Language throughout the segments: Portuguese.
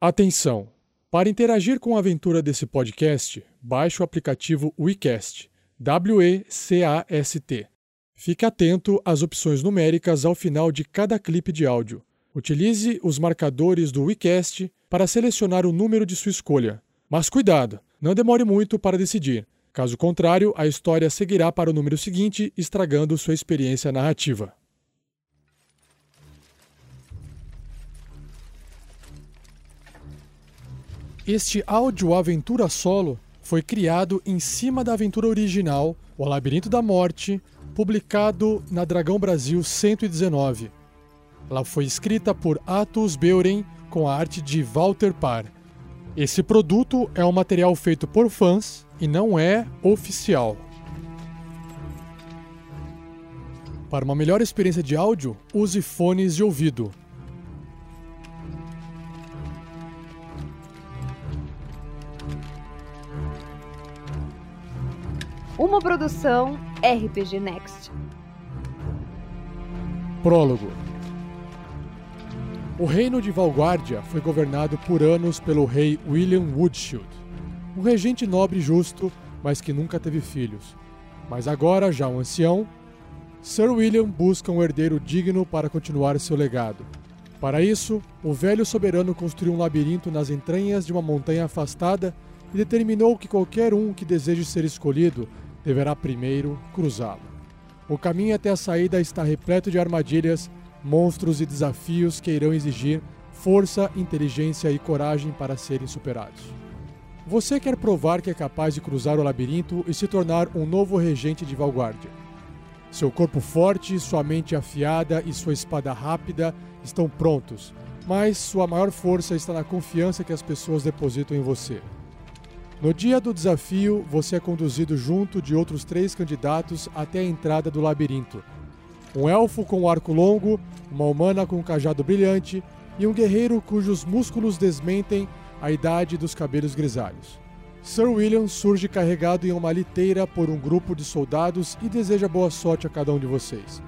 Atenção! Para interagir com a aventura desse podcast, baixe o aplicativo WeCast, W-E-C-A-S-T. Fique atento às opções numéricas ao final de cada clipe de áudio. Utilize os marcadores do WeCast para selecionar o número de sua escolha. Mas cuidado, não demore muito para decidir. Caso contrário, a história seguirá para o número seguinte, estragando sua experiência narrativa. Este áudio aventura solo foi criado em cima da aventura original, O Labirinto da Morte, publicado na Dragão Brasil 119. Ela foi escrita por Atos Beuren com a arte de Walter Parr. Esse produto é um material feito por fãs e não é oficial. Para uma melhor experiência de áudio, use fones de ouvido. Uma produção RPG Next. Prólogo. O reino de Valguardia foi governado por anos pelo rei William Woodshield, um regente nobre e justo, mas que nunca teve filhos. Mas agora, já um ancião, Sir William busca um herdeiro digno para continuar seu legado. Para isso, o velho soberano construiu um labirinto nas entranhas de uma montanha afastada e determinou que qualquer um que deseje ser escolhido deverá primeiro cruzá-lo. O caminho até a saída está repleto de armadilhas, monstros e desafios que irão exigir força, inteligência e coragem para serem superados. Você quer provar que é capaz de cruzar o labirinto e se tornar um novo regente de Valguardia. Seu corpo forte, sua mente afiada e sua espada rápida estão prontos, mas sua maior força está na confiança que as pessoas depositam em você. No dia do desafio, você é conduzido junto de outros três candidatos até a entrada do labirinto. Um elfo com arco longo, uma humana com um cajado brilhante e um guerreiro cujos músculos desmentem a idade dos cabelos grisalhos. Sir William surge carregado em uma liteira por um grupo de soldados e deseja boa sorte a cada um de vocês.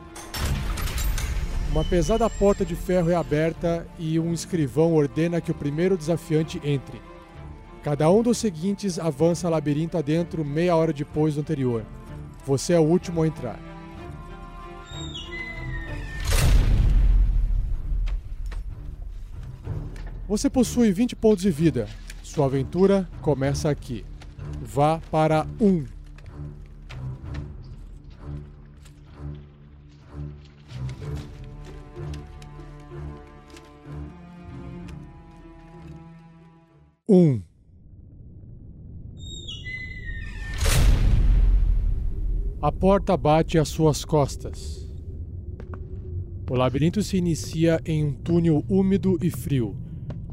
Uma pesada porta de ferro é aberta e um escrivão ordena que o primeiro desafiante entre. Cada um dos seguintes avança labirinto adentro meia hora depois do anterior. Você é o último a entrar. Você possui 20 pontos de vida. Sua aventura começa aqui. Vá para 1. Um. A porta bate às suas costas. O labirinto se inicia em um túnel úmido e frio.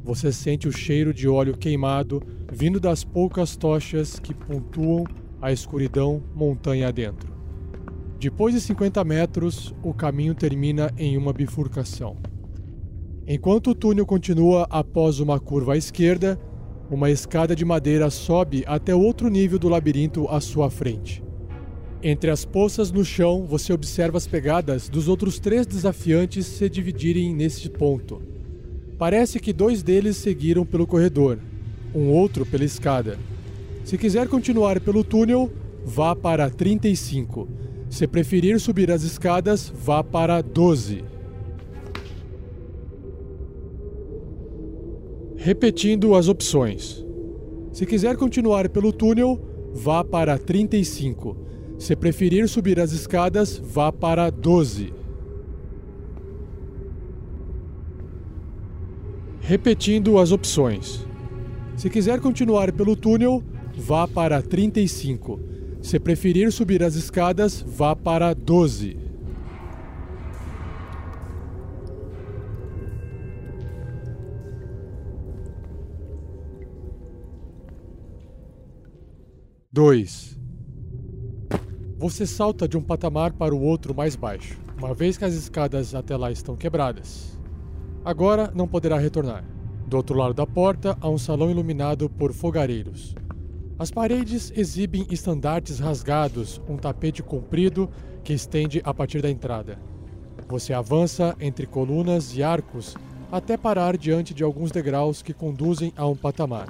Você sente o cheiro de óleo queimado vindo das poucas tochas que pontuam a escuridão montanha adentro. Depois de 50 metros, o caminho termina em uma bifurcação. Enquanto o túnel continua após uma curva à esquerda, uma escada de madeira sobe até outro nível do labirinto à sua frente. Entre as poças no chão, você observa as pegadas dos outros três desafiantes se dividirem neste ponto. Parece que dois deles seguiram pelo corredor, um outro pela escada. Se quiser continuar pelo túnel, vá para 35. Se preferir subir as escadas, vá para 12. Repetindo as opções. Se quiser continuar pelo túnel, vá para 35. Se preferir subir as escadas, vá para 12. Repetindo as opções. Se quiser continuar pelo túnel, vá para 35. Se preferir subir as escadas, vá para 12. Dois. Você salta de um patamar para o outro mais baixo, uma vez que as escadas até lá estão quebradas. Agora não poderá retornar. Do outro lado da porta há um salão iluminado por fogareiros. As paredes exibem estandartes rasgados, um tapete comprido que estende a partir da entrada. Você avança entre colunas e arcos até parar diante de alguns degraus que conduzem a um patamar.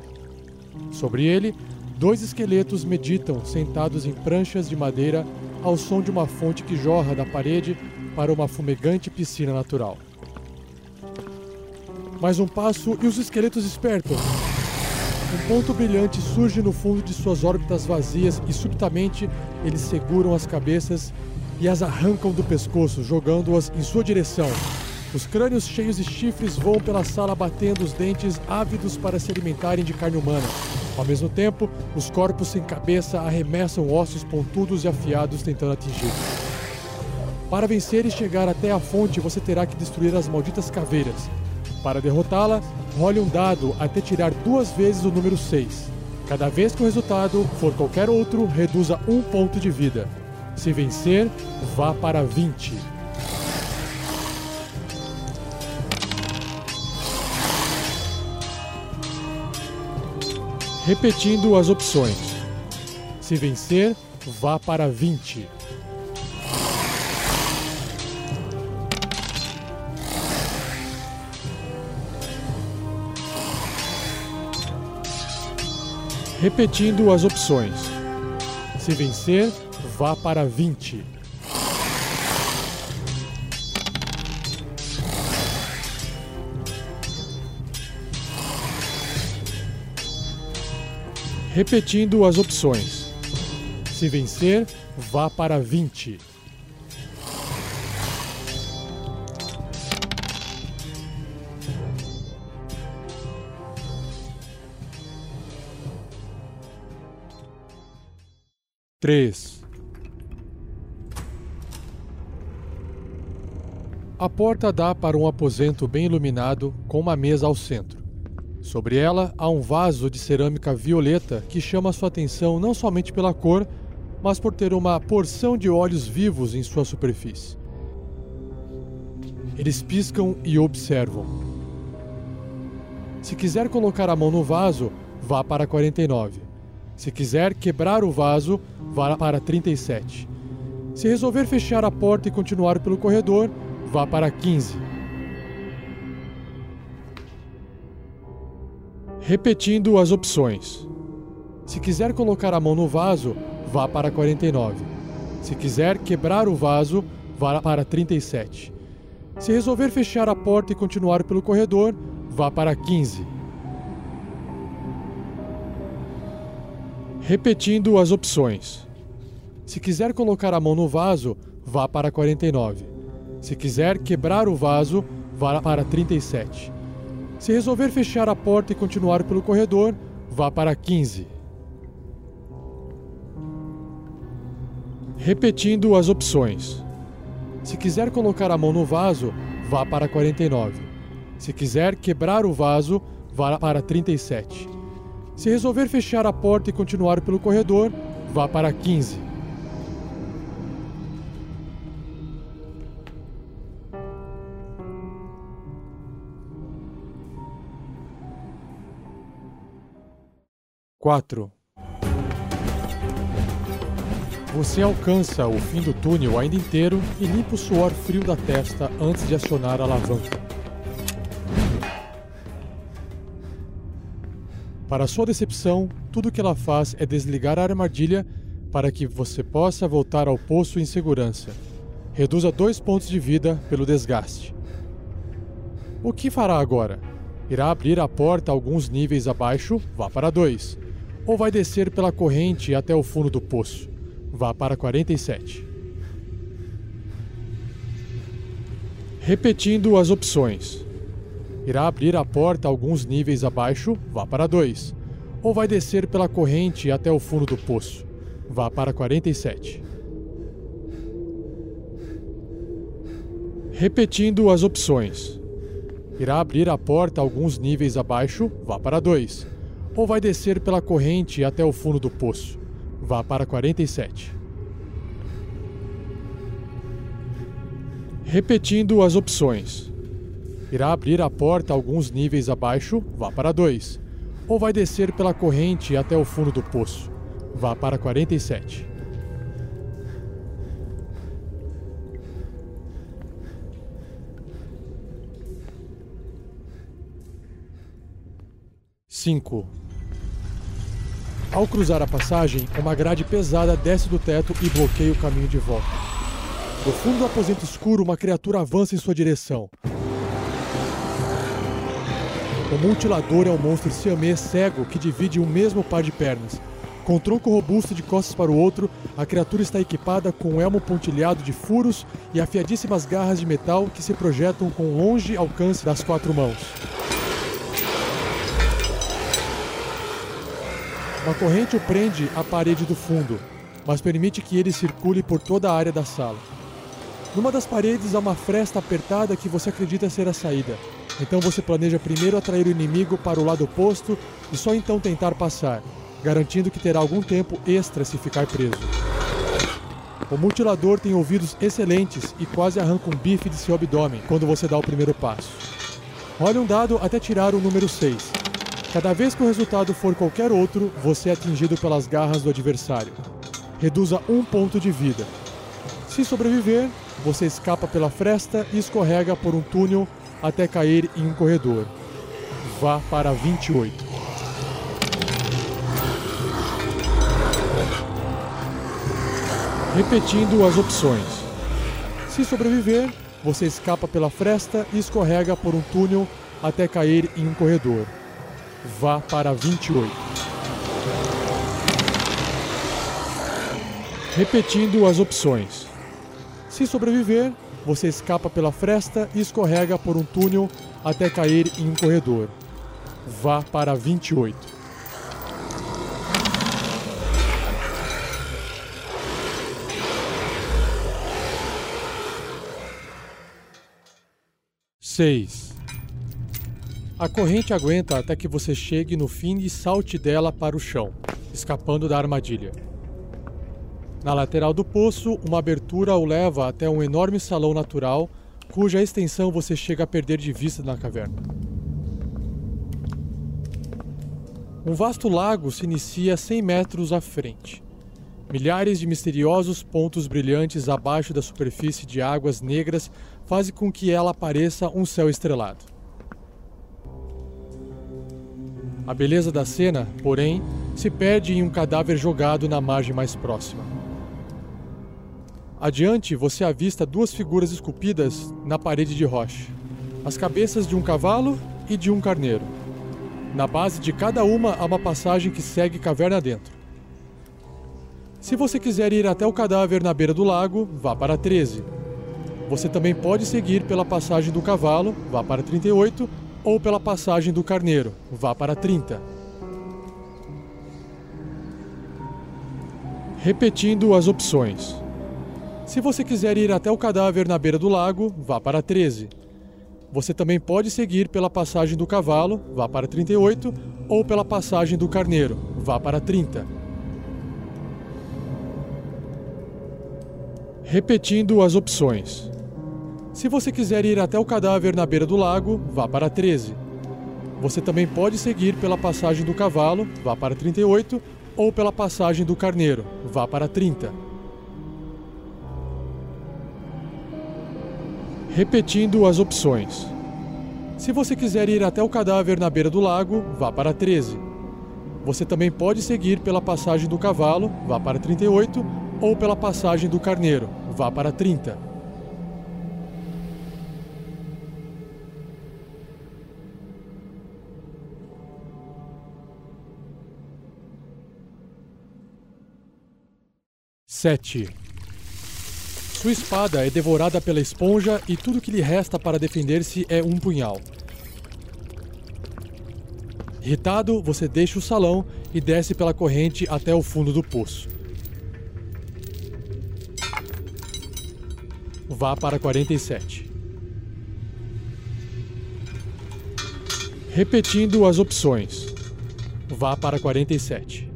Sobre ele, dois esqueletos meditam sentados em pranchas de madeira ao som de uma fonte que jorra da parede para uma fumegante piscina natural. Mais um passo e os esqueletos despertam. Um ponto brilhante surge no fundo de suas órbitas vazias e subitamente eles seguram as cabeças e as arrancam do pescoço, jogando-as em sua direção. Os crânios cheios de chifres voam pela sala batendo os dentes ávidos para se alimentarem de carne humana. Ao mesmo tempo, os corpos sem cabeça arremessam ossos pontudos e afiados tentando atingir. Para vencer e chegar até a fonte, você terá que destruir as malditas caveiras. Para derrotá-la, role um dado até tirar duas vezes o número 6. Cada vez que o resultado for qualquer outro, reduza um ponto de vida. Se vencer, vá para 20. Repetindo as opções. Se vencer, vá para 20. Repetindo as opções. Se vencer, vá para 20. Repetindo as opções. Se vencer, vá para 20. Três. A porta dá para um aposento bem iluminado com uma mesa ao centro. Sobre ela há um vaso de cerâmica violeta que chama sua atenção não somente pela cor, mas por ter uma porção de olhos vivos em sua superfície. Eles piscam e observam. Se quiser colocar a mão no vaso, vá para 49. Se quiser quebrar o vaso, vá para 37. Se resolver fechar a porta e continuar pelo corredor, vá para 15. Repetindo as opções. Se quiser colocar a mão no vaso, vá para 49. Se quiser quebrar o vaso, vá para 37. Se resolver fechar a porta e continuar pelo corredor, vá para 15. Repetindo as opções. Se quiser colocar a mão no vaso, vá para 49. Se quiser quebrar o vaso, vá para 37. Se resolver fechar a porta e continuar pelo corredor, vá para 15. Repetindo as opções. Se quiser colocar a mão no vaso, vá para 49. Se quiser quebrar o vaso, vá para 37. Se resolver fechar a porta e continuar pelo corredor, vá para 15. Quatro. Você alcança o fim do túnel ainda inteiro e limpa o suor frio da testa antes de acionar a alavanca. Para sua decepção, tudo que ela faz é desligar a armadilha para que você possa voltar ao poço em segurança. Reduza dois pontos de vida pelo desgaste. O que fará agora? Irá abrir a porta alguns níveis abaixo, vá para 2. Ou vai descer pela corrente até o fundo do poço, vá para 47. Repetindo as opções. Irá abrir a porta alguns níveis abaixo, vá para 2. Ou vai descer pela corrente até o fundo do poço, vá para 47. Repetindo as opções. Irá abrir a porta alguns níveis abaixo, vá para 2. Ou vai descer pela corrente até o fundo do poço, vá para 47. Repetindo as opções. Irá abrir a porta alguns níveis abaixo, vá para 2. Ou vai descer pela corrente até o fundo do poço, vá para 47. 5. Ao cruzar a passagem, uma grade pesada desce do teto e bloqueia o caminho de volta. Do fundo do aposento escuro, uma criatura avança em sua direção. O mutilador é um monstro siamês cego que divide um mesmo par de pernas. Com tronco robusto de costas para o outro, a criatura está equipada com um elmo pontilhado de furos e afiadíssimas garras de metal que se projetam com longe alcance das quatro mãos. Uma corrente o prende à parede do fundo, mas permite que ele circule por toda a área da sala. Numa das paredes há uma fresta apertada que você acredita ser a saída. Então você planeja primeiro atrair o inimigo para o lado oposto e só então tentar passar, garantindo que terá algum tempo extra se ficar preso. O mutilador tem ouvidos excelentes e quase arranca um bife de seu abdômen quando você dá o primeiro passo. Role um dado até tirar o número 6. Cada vez que o resultado for qualquer outro, você é atingido pelas garras do adversário. Reduza um ponto de vida. Se sobreviver, você escapa pela fresta e escorrega por um túnel até cair em um corredor. Vá para 28. Repetindo as opções. Se sobreviver, você escapa pela fresta e escorrega por um túnel até cair em um corredor vá para 28. Repetindo as opções. Se sobreviver, você escapa pela fresta e escorrega por um túnel até cair em um corredor. Vá para 28. Seis. A corrente aguenta até que você chegue no fim e salte dela para o chão, escapando da armadilha. Na lateral do poço, uma abertura o leva até um enorme salão natural, cuja extensão você chega a perder de vista na caverna. Um vasto lago se inicia 100 metros à frente. Milhares de misteriosos pontos brilhantes abaixo da superfície de águas negras fazem com que ela pareça um céu estrelado. A beleza da cena, porém, se perde em um cadáver jogado na margem mais próxima. Adiante, você avista duas figuras esculpidas na parede de rocha: as cabeças de um cavalo e de um carneiro. Na base de cada uma há uma passagem que segue caverna dentro. Se você quiser ir até o cadáver na beira do lago, vá para 13. Você também pode seguir pela passagem do cavalo, vá para 38, ou pela passagem do Carneiro, vá para 30. Repetindo as opções. Se você quiser ir até o cadáver na beira do lago, vá para 13. Você também pode seguir pela passagem do cavalo, vá para 38, ou pela passagem do carneiro, vá para 30. Repetindo as opções. Se você quiser ir até o cadáver na beira do lago, vá para 13. Você também pode seguir pela passagem do cavalo, vá para 38, ou pela passagem do carneiro, vá para 30. Repetindo as opções. Se você quiser ir até o cadáver na beira do lago, vá para 13. Você também pode seguir pela passagem do cavalo, vá para 38, ou pela passagem do carneiro, vá para 30. Sete. Sua espada é devorada pela esponja e tudo que lhe resta para defender-se é um punhal. Irritado, você deixa o salão e desce pela corrente até o fundo do poço. Vá para 47. Repetindo as opções. Vá para 47.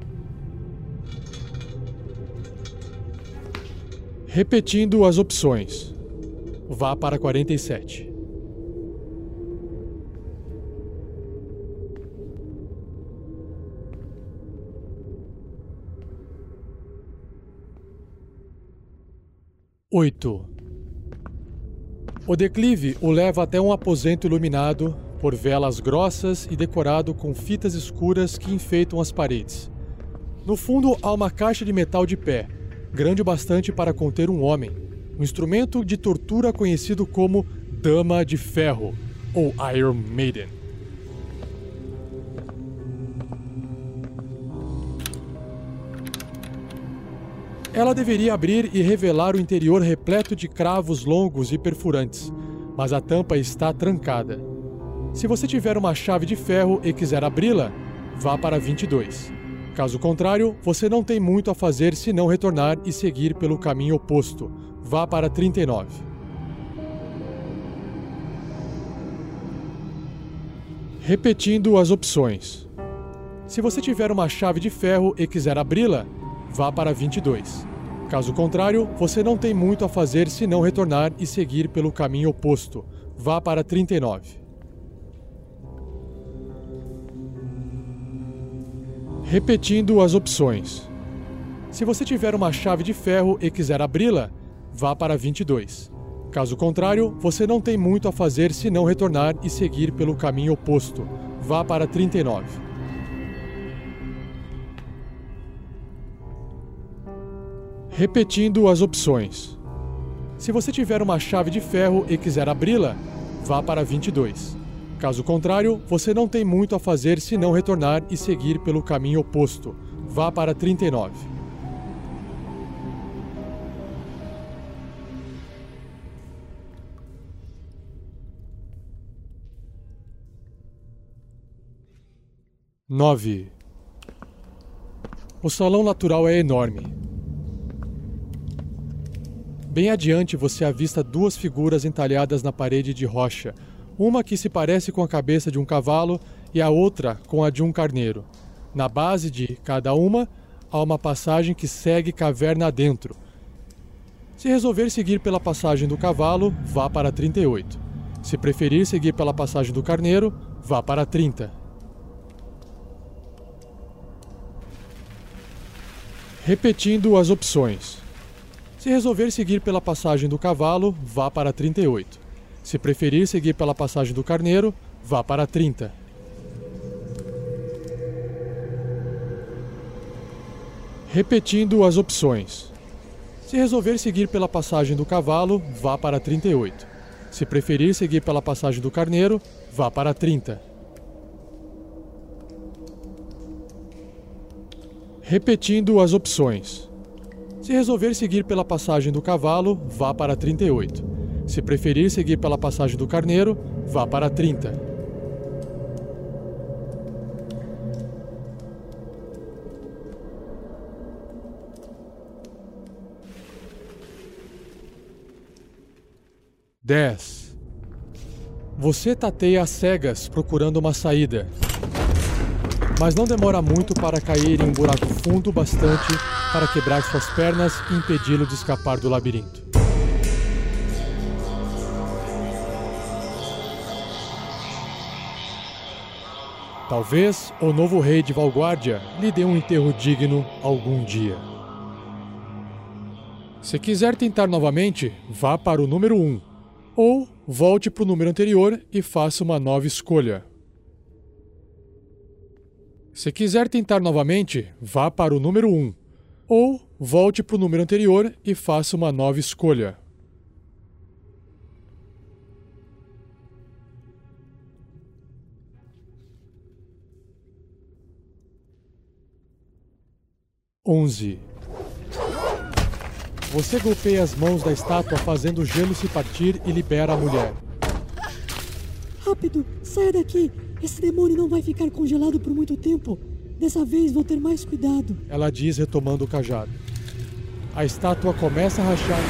Repetindo as opções. Vá para 47. Oito. O declive o leva até um aposento iluminado por velas grossas e decorado com fitas escuras que enfeitam as paredes. No fundo há uma caixa de metal de pé, grande o bastante para conter um homem, um instrumento de tortura conhecido como Dama de Ferro ou Iron Maiden. Ela deveria abrir e revelar o interior repleto de cravos longos e perfurantes, mas a tampa está trancada. Se você tiver uma chave de ferro e quiser abri-la, vá para 22. Caso contrário, você não tem muito a fazer senão retornar e seguir pelo caminho oposto. Vá para 39. Repetindo as opções. Se você tiver uma chave de ferro e quiser abri-la, vá para 22. Caso contrário, você não tem muito a fazer senão retornar e seguir pelo caminho oposto. Vá para 39. Repetindo as opções. Se você tiver uma chave de ferro e quiser abri-la, vá para 22. Caso contrário, você não tem muito a fazer senão retornar e seguir pelo caminho oposto. Vá para 39. Repetindo as opções. Se você tiver uma chave de ferro e quiser abri-la, vá para 22. Caso contrário, você não tem muito a fazer senão retornar e seguir pelo caminho oposto. Vá para 39. Nove. O salão natural é enorme. Bem adiante você avista duas figuras entalhadas na parede de rocha, uma que se parece com a cabeça de um cavalo e a outra com a de um carneiro. Na base de cada uma há uma passagem que segue caverna adentro. Se resolver seguir pela passagem do cavalo, vá para 38. Se preferir seguir pela passagem do carneiro, vá para 30. Repetindo as opções. Se resolver seguir pela passagem do cavalo, vá para 38. Se preferir seguir pela passagem do carneiro, vá para 30. Repetindo as opções. Se resolver seguir pela passagem do cavalo, vá para 38. Se preferir seguir pela passagem do carneiro, vá para 30. Repetindo as opções. Se resolver seguir pela passagem do cavalo, vá para 38. Se preferir seguir pela passagem do carneiro, vá para 30. Dez. Você tateia as cegas procurando uma saída mas não demora muito para cair em um buraco fundo bastante para quebrar suas pernas e impedi-lo de escapar do labirinto. Talvez o novo rei de Valguardia lhe dê um enterro digno algum dia. Se quiser tentar novamente, vá para o número 1, ou volte para o número anterior e faça uma nova escolha. Se quiser tentar novamente, vá para o número 1, ou volte para o número anterior e faça uma nova escolha. Onze. Você golpeia as mãos da estátua fazendo o gelo se partir e libera a mulher. Rápido, saia daqui! Esse demônio não vai ficar congelado por muito tempo. Dessa vez vou ter mais cuidado. Ela diz, retomando o cajado. A estátua começa a rachar,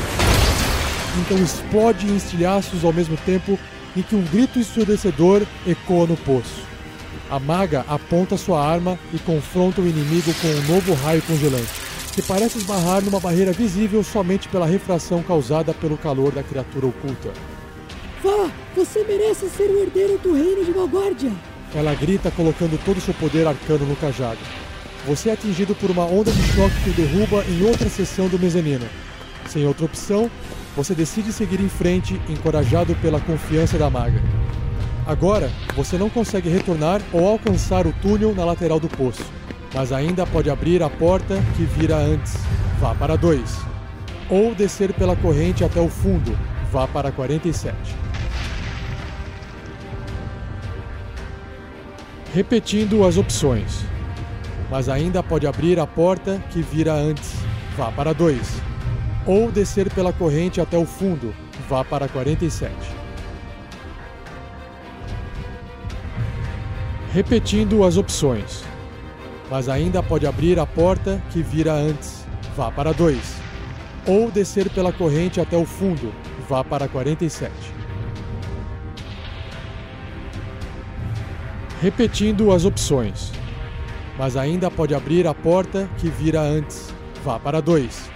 então explode em estilhaços ao mesmo tempo em que um grito ensurdecedor ecoa no poço. A maga aponta sua arma e confronta o inimigo com um novo raio congelante, que parece esbarrar numa barreira visível somente pela refração causada pelo calor da criatura oculta. Vá! Você merece ser o herdeiro do reino de Valguardia! Ela grita colocando todo seu poder arcano no cajado. Você é atingido por uma onda de choque que o derruba em outra seção do mezanino. Sem outra opção, você decide seguir em frente, encorajado pela confiança da maga. Agora, você não consegue retornar ou alcançar o túnel na lateral do poço, mas ainda pode abrir a porta que vira antes. Vá para 2. Ou descer pela corrente até o fundo. Vá para 47. Repetindo as opções. Mas ainda pode abrir a porta que vira antes. Vá para 2. Ou descer pela corrente até o fundo. Vá para 47. Repetindo as opções. Mas ainda pode abrir a porta que vira antes. Vá para 2. Ou descer pela corrente até o fundo. Vá para 47. Repetindo as opções. Mas ainda pode abrir a porta que vira antes. Vá para 2.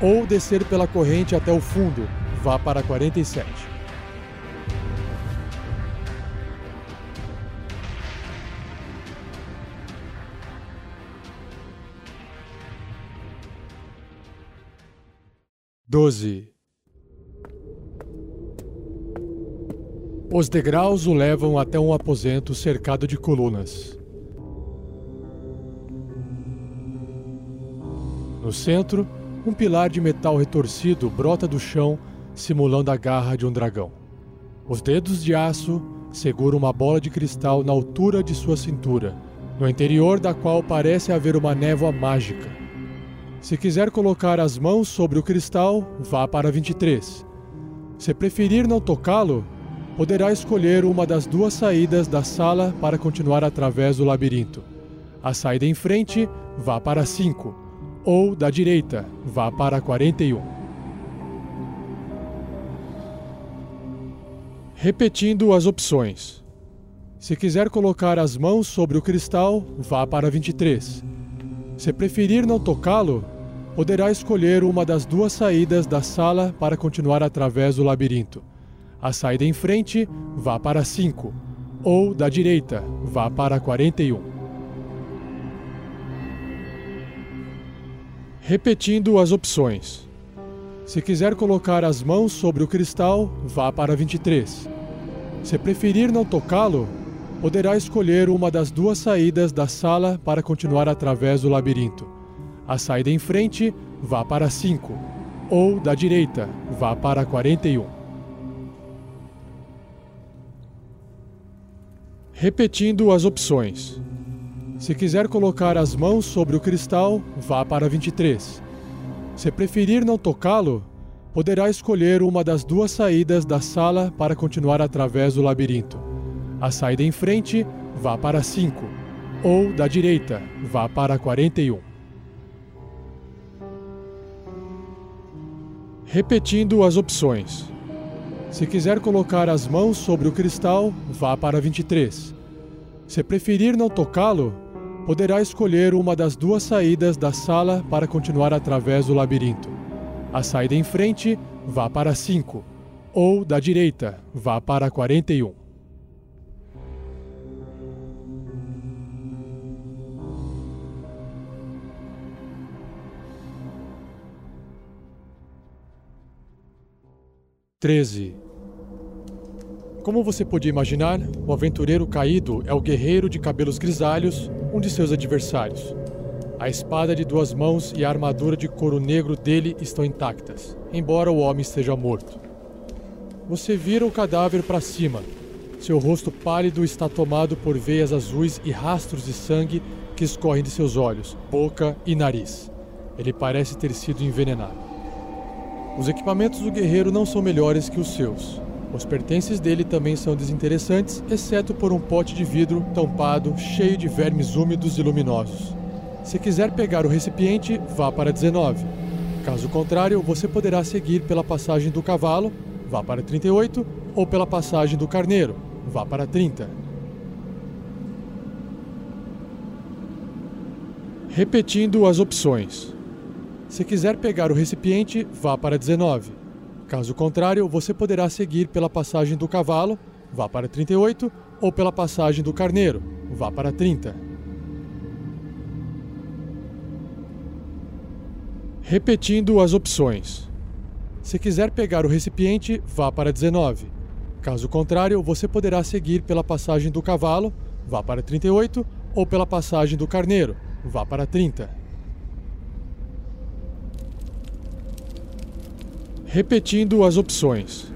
Ou descer pela corrente até o fundo. Vá para 47. Doze. Os degraus o levam até um aposento cercado de colunas. No centro, um pilar de metal retorcido brota do chão, simulando a garra de um dragão. Os dedos de aço seguram uma bola de cristal na altura de sua cintura, no interior da qual parece haver uma névoa mágica. Se quiser colocar as mãos sobre o cristal, vá para 23. Se preferir não tocá-lo, poderá escolher uma das duas saídas da sala para continuar através do labirinto. A saída em frente, vá para 5, ou da direita, vá para 41. Repetindo as opções. Se quiser colocar as mãos sobre o cristal, vá para 23. Se preferir não tocá-lo, poderá escolher uma das duas saídas da sala para continuar através do labirinto. A saída em frente, vá para 5, ou da direita, vá para 41. Repetindo as opções. Se quiser colocar as mãos sobre o cristal, vá para 23. Se preferir não tocá-lo, poderá escolher uma das duas saídas da sala para continuar através do labirinto. A saída em frente, vá para 5, ou da direita, vá para 41. Repetindo as opções. Se quiser colocar as mãos sobre o cristal, vá para 23. Se preferir não tocá-lo, poderá escolher uma das duas saídas da sala para continuar através do labirinto. A saída em frente, vá para 5, ou da direita, vá para 41. Repetindo as opções. Se quiser colocar as mãos sobre o cristal, vá para 23. Se preferir não tocá-lo, poderá escolher uma das duas saídas da sala para continuar através do labirinto. A saída em frente, vá para 5, ou da direita, vá para 41. Treze. Como você podia imaginar, o aventureiro caído é o guerreiro de cabelos grisalhos, um de seus adversários. A espada de duas mãos e a armadura de couro negro dele estão intactas, embora o homem esteja morto. Você vira o cadáver para cima. Seu rosto pálido está tomado por veias azuis e rastros de sangue que escorrem de seus olhos, boca e nariz. Ele parece ter sido envenenado. Os equipamentos do guerreiro não são melhores que os seus. Os pertences dele também são desinteressantes, exceto por um pote de vidro tampado cheio de vermes úmidos e luminosos. Se quiser pegar o recipiente, vá para 19. Caso contrário, você poderá seguir pela passagem do cavalo, vá para 38, ou pela passagem do carneiro, vá para 30. Repetindo as opções. Se quiser pegar o recipiente, vá para 19. Caso contrário, você poderá seguir pela passagem do cavalo, vá para 38, ou pela passagem do carneiro, vá para 30. Repetindo as opções. Se quiser pegar o recipiente, vá para 19. Caso contrário, você poderá seguir pela passagem do cavalo, vá para 38, ou pela passagem do carneiro, vá para 30. Repetindo as opções.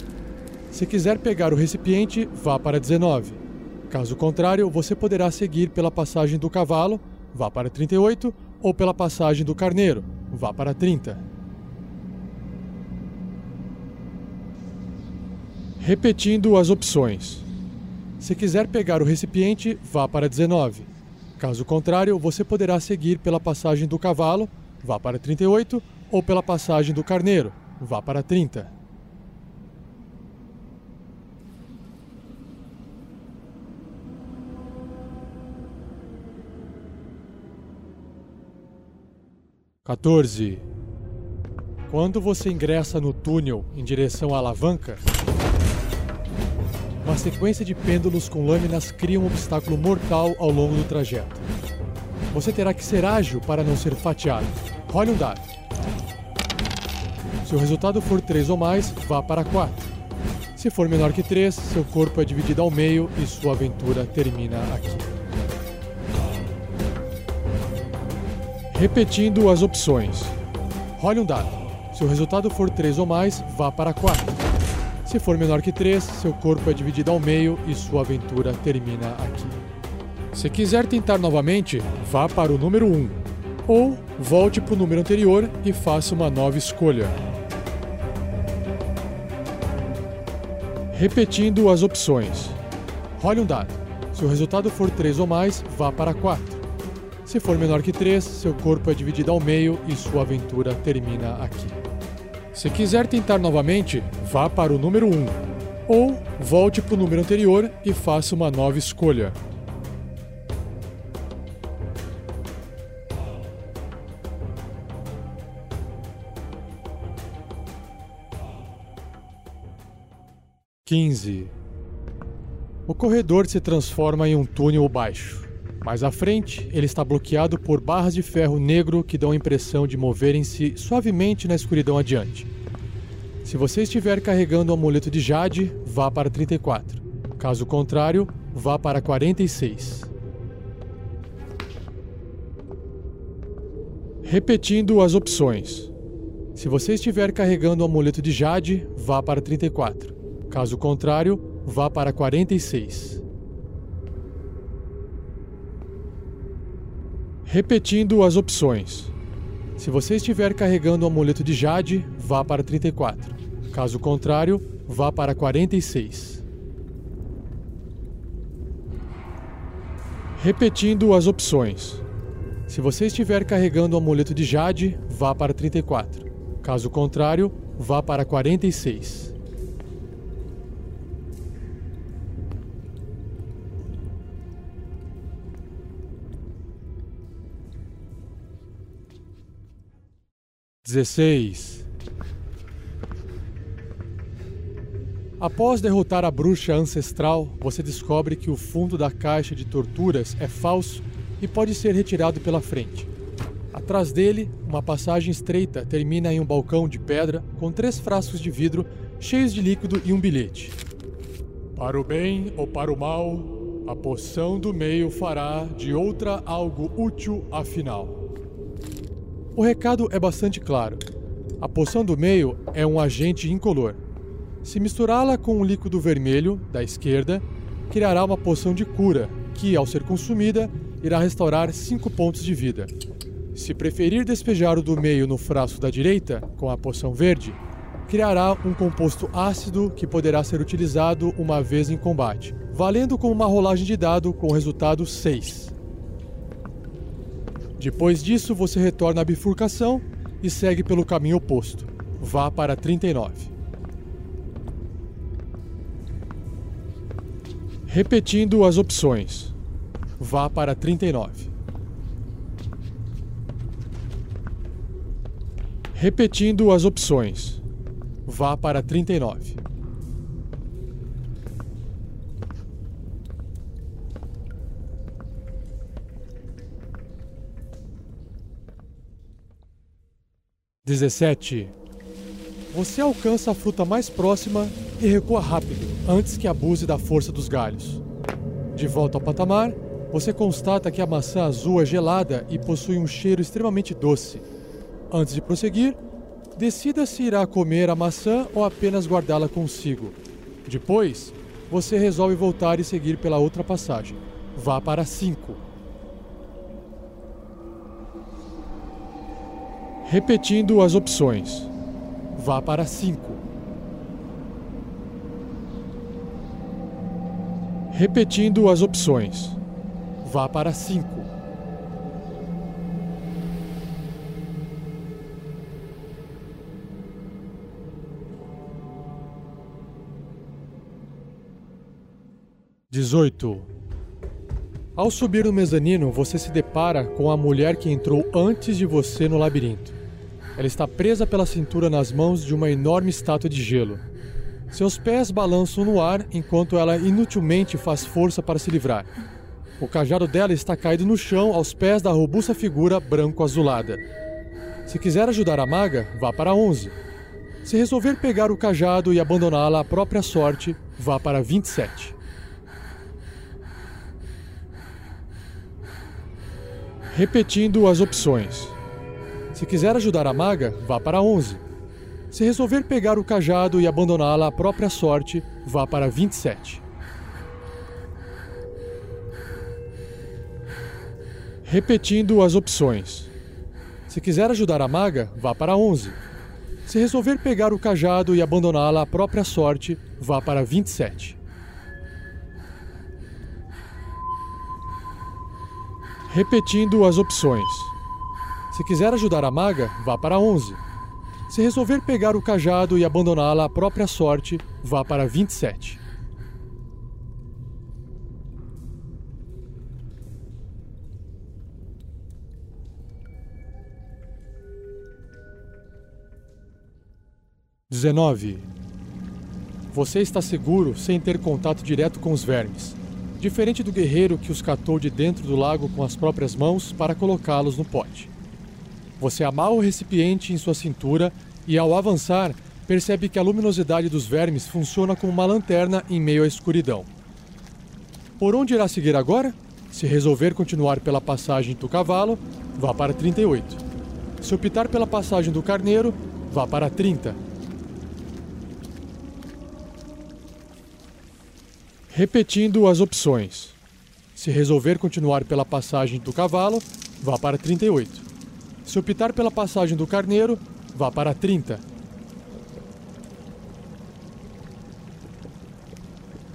Se quiser pegar o recipiente, vá para 19. Caso contrário, você poderá seguir pela passagem do cavalo, vá para 38, ou pela passagem do carneiro, vá para 30. Repetindo as opções. Se quiser pegar o recipiente, vá para 19. Caso contrário, você poderá seguir pela passagem do cavalo, vá para 38, ou pela passagem do carneiro, vá para 30. Quatorze. Quando você ingressa no túnel em direção à alavanca, uma sequência de pêndulos com lâminas cria um obstáculo mortal ao longo do trajeto. Você terá que ser ágil para não ser fatiado. Role um dado. Se o resultado for 3 ou mais, vá para 4. Se for menor que 3, seu corpo é dividido ao meio e sua aventura termina aqui. Repetindo as opções. Role um dado. Se o resultado for 3 ou mais, vá para 4. Se for menor que 3, seu corpo é dividido ao meio e sua aventura termina aqui. Se quiser tentar novamente, vá para o número 1. Ou volte para o número anterior e faça uma nova escolha. Repetindo as opções. Role um dado. Se o resultado for 3 ou mais, vá para 4. Se for menor que 3, seu corpo é dividido ao meio e sua aventura termina aqui. Se quiser tentar novamente, vá para o número 1. Ou volte para o número anterior e faça uma nova escolha. Quinze. O corredor se transforma em um túnel baixo. Mais à frente, ele está bloqueado por barras de ferro negro que dão a impressão de moverem-se suavemente na escuridão adiante. Se você estiver carregando o amuleto de Jade, vá para 34. Caso contrário, vá para 46. Repetindo as opções. Se você estiver carregando o amuleto de Jade, vá para 34. Caso contrário, vá para 46. Repetindo as opções. Se você estiver carregando o amuleto de Jade, vá para 34. Caso contrário, vá para 46. Repetindo as opções. Se você estiver carregando o amuleto de Jade, vá para 34. Caso contrário, vá para 46. Dezesseis. Após derrotar a bruxa ancestral, você descobre que o fundo da caixa de torturas é falso e pode ser retirado pela frente. Atrás dele, uma passagem estreita termina em um balcão de pedra com três frascos de vidro cheios de líquido e um bilhete. Para o bem ou para o mal, a poção do meio fará de outra algo útil afinal. O recado é bastante claro. A poção do meio é um agente incolor. Se misturá-la com o líquido vermelho da esquerda, criará uma poção de cura, que, ao ser consumida, irá restaurar 5 pontos de vida. Se preferir despejar o do meio no frasco da direita, com a poção verde, criará um composto ácido que poderá ser utilizado uma vez em combate, valendo como uma rolagem de dado com resultado 6. Depois disso, você retorna à bifurcação e segue pelo caminho oposto. Vá para 39. Repetindo as opções. Vá para 39. Repetindo as opções. Vá para 39. 17. Você alcança a fruta mais próxima e recua rápido, antes que abuse da força dos galhos. De volta ao patamar, você constata que a maçã azul é gelada e possui um cheiro extremamente doce. Antes de prosseguir, decida se irá comer a maçã ou apenas guardá-la consigo. Depois, você resolve voltar e seguir pela outra passagem. Vá para 5. Repetindo as opções. Vá para 5. Repetindo as opções. Vá para 5. Dezoito. Ao subir no mezanino, você se depara com a mulher que entrou antes de você no labirinto. Ela está presa pela cintura nas mãos de uma enorme estátua de gelo. Seus pés balançam no ar enquanto ela inutilmente faz força para se livrar. O cajado dela está caído no chão aos pés da robusta figura branco-azulada. Se quiser ajudar a maga, vá para 11. Se resolver pegar o cajado e abandoná-la à própria sorte, vá para 27. Repetindo as opções. Se quiser ajudar a maga, vá para 11. Se resolver pegar o cajado e abandoná-la à própria sorte, vá para 27. Repetindo as opções. Se quiser ajudar a maga, vá para 11. Se resolver pegar o cajado e abandoná-la à própria sorte, vá para 27. Repetindo as opções. Se quiser ajudar a maga, vá para 11. Se resolver pegar o cajado e abandoná-la à própria sorte, vá para 27. Dezenove. Você está seguro sem ter contato direto com os vermes, diferente do guerreiro que os catou de dentro do lago com as próprias mãos para colocá-los no pote. Você amarra o recipiente em sua cintura e, ao avançar, percebe que a luminosidade dos vermes funciona como uma lanterna em meio à escuridão. Por onde irá seguir agora? Se resolver continuar pela passagem do cavalo, vá para 38. Se optar pela passagem do carneiro, vá para 30. Repetindo as opções. Se resolver continuar pela passagem do cavalo, vá para 38. Se optar pela passagem do carneiro, vá para 30.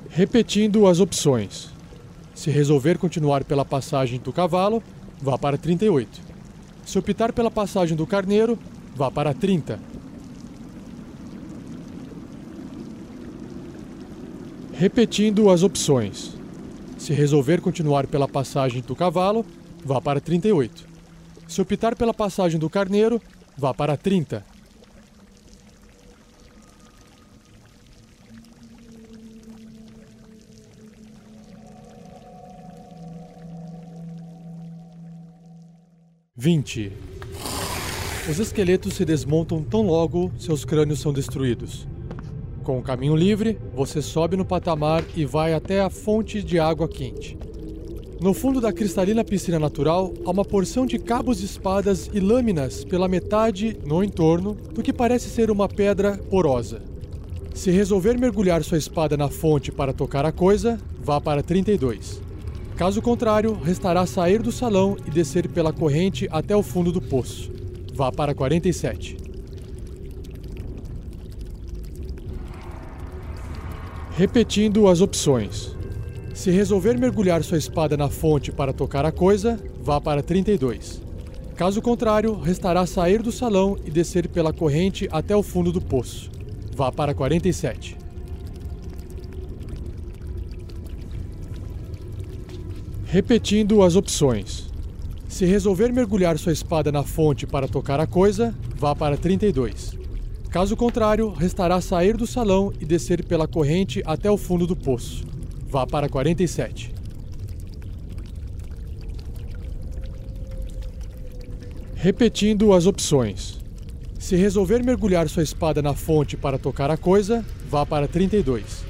Repetindo as opções. Se resolver continuar pela passagem do cavalo, vá para 38. Se optar pela passagem do carneiro, vá para 30. Repetindo as opções. Se resolver continuar pela passagem do cavalo, vá para 38. Se optar pela passagem do carneiro, vá para 30. Vinte. Os esqueletos se desmontam tão logo seus crânios são destruídos. Com o caminho livre, você sobe no patamar e vai até a fonte de água quente. No fundo da cristalina piscina natural, há uma porção de cabos de espadas e lâminas pela metade no entorno do que parece ser uma pedra porosa. Se resolver mergulhar sua espada na fonte para tocar a coisa, vá para 32. Caso contrário, restará sair do salão e descer pela corrente até o fundo do poço. Vá para 47. Repetindo as opções. Se resolver mergulhar sua espada na fonte para tocar a coisa, vá para 32. Caso contrário, restará sair do salão e descer pela corrente até o fundo do poço. Vá para 47. Repetindo as opções. Se resolver mergulhar sua espada na fonte para tocar a coisa, vá para 32. Caso contrário, restará sair do salão e descer pela corrente até o fundo do poço. Vá para 47. Repetindo as opções. Se resolver mergulhar sua espada na fonte para tocar a coisa, vá para 32.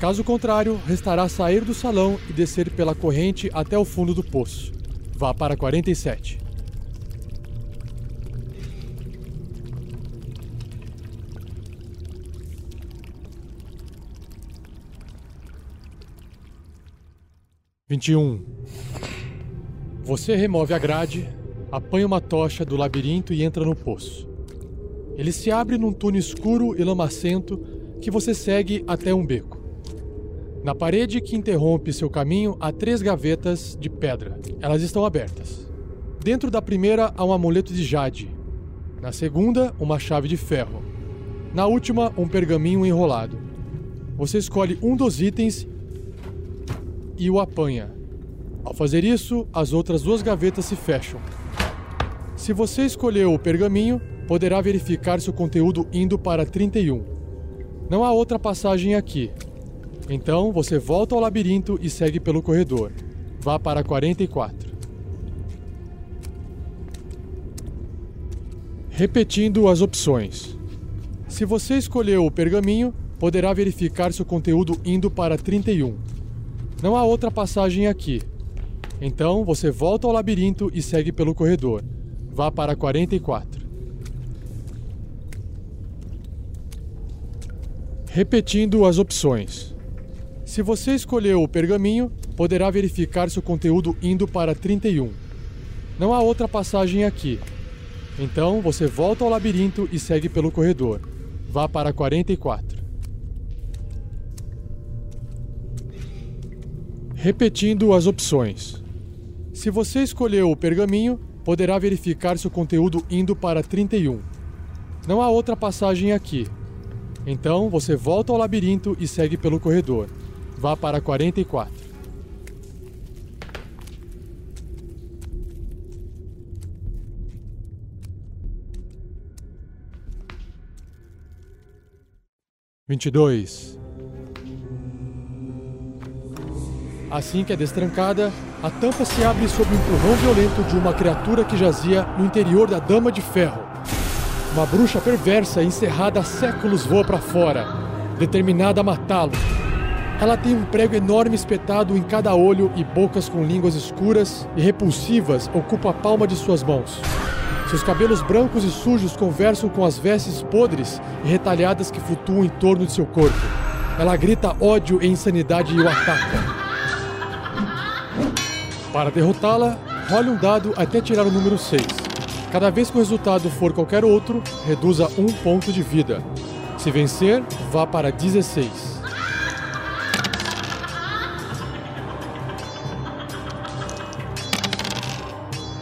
Caso contrário, restará sair do salão e descer pela corrente até o fundo do poço. Vá para 47. Vinte e um. Você remove a grade, apanha uma tocha do labirinto e entra no poço. Ele se abre num túnel escuro e lamacento que você segue até um beco. Na parede que interrompe seu caminho há três gavetas de pedra. Elas estão abertas. Dentro da primeira há um amuleto de jade. Na segunda, uma chave de ferro. Na última, um pergaminho enrolado. Você escolhe um dos itens e o apanha. Ao fazer isso, as outras duas gavetas se fecham. Se você escolheu o pergaminho, poderá verificar seu conteúdo indo para 31. Não há outra passagem aqui. Então você volta ao labirinto e segue pelo corredor. Vá para 44. Repetindo as opções. Se você escolheu o pergaminho, poderá verificar seu conteúdo indo para 31. Não há outra passagem aqui. Então você volta ao labirinto e segue pelo corredor. Vá para 44. Repetindo as opções. Se você escolheu o pergaminho, poderá verificar seu conteúdo indo para 31. Não há outra passagem aqui. Então você volta ao labirinto e segue pelo corredor. Vá para 44. Repetindo as opções. Se você escolheu o pergaminho, poderá verificar seu conteúdo indo para 31. Não há outra passagem aqui. Então você volta ao labirinto e segue pelo corredor. Vá para 44. Vinte e dois. Assim que é destrancada, a tampa se abre sob o empurrão violento de uma criatura que jazia no interior da Dama de Ferro. Uma bruxa perversa encerrada há séculos voa para fora, determinada a matá-lo. Ela tem um prego enorme espetado em cada olho e bocas com línguas escuras e repulsivas ocupam a palma de suas mãos. Seus cabelos brancos e sujos conversam com as vestes podres e retalhadas que flutuam em torno de seu corpo. Ela grita ódio e insanidade e o ataca. Para derrotá-la, role um dado até tirar o número 6. Cada vez que o resultado for qualquer outro, reduza um ponto de vida. Se vencer, vá para 16.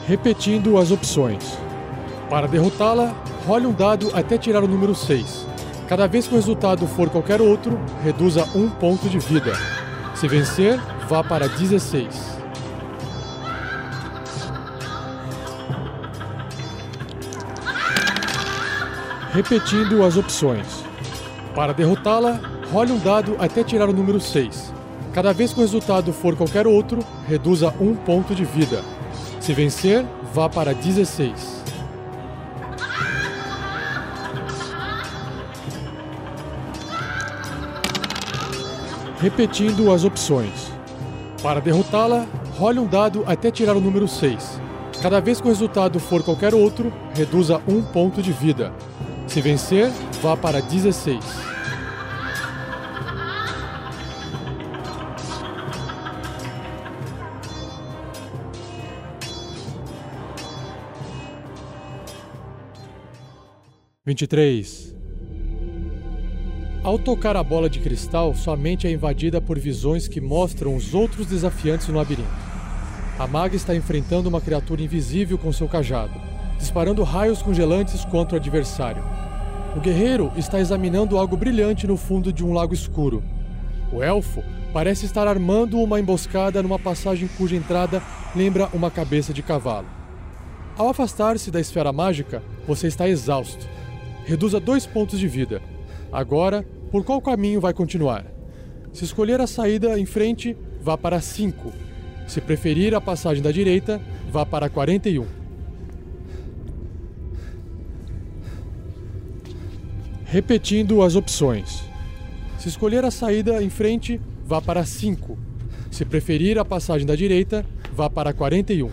Repetindo as opções. Para derrotá-la, role um dado até tirar o número 6. Cada vez que o resultado for qualquer outro, reduza um ponto de vida. Se vencer, vá para 16. Repetindo as opções. Para derrotá-la, role um dado até tirar o número 6. Cada vez que o resultado for qualquer outro, reduza um ponto de vida. Se vencer, vá para 16. Repetindo as opções. Para derrotá-la, role um dado até tirar o número 6. Cada vez que o resultado for qualquer outro, reduza um ponto de vida. Se vencer, vá para 16. Vinte e três. Ao tocar a bola de cristal, sua mente é invadida por visões que mostram os outros desafiantes no labirinto. A maga está enfrentando uma criatura invisível com seu cajado, disparando raios congelantes contra o adversário. O guerreiro está examinando algo brilhante no fundo de um lago escuro. O elfo parece estar armando uma emboscada numa passagem cuja entrada lembra uma cabeça de cavalo. Ao afastar-se da esfera mágica, você está exausto. Reduza dois pontos de vida. Agora, por qual caminho vai continuar? Se escolher a saída em frente, vá para 5. Se preferir a passagem da direita, vá para 41. Repetindo as opções. Se escolher a saída em frente, vá para 5. Se preferir a passagem da direita, vá para 41.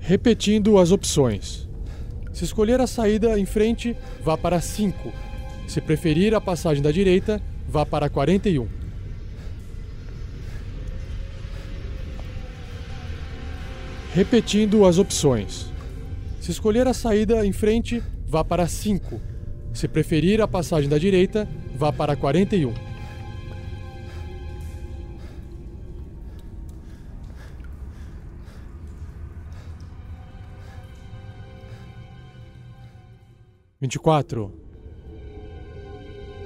Repetindo as opções. Se escolher a saída em frente, vá para 5. Se preferir a passagem da direita, vá para 41. Repetindo as opções. Se escolher a saída em frente, vá para 5. Se preferir a passagem da direita, vá para 41. Vinte e quatro.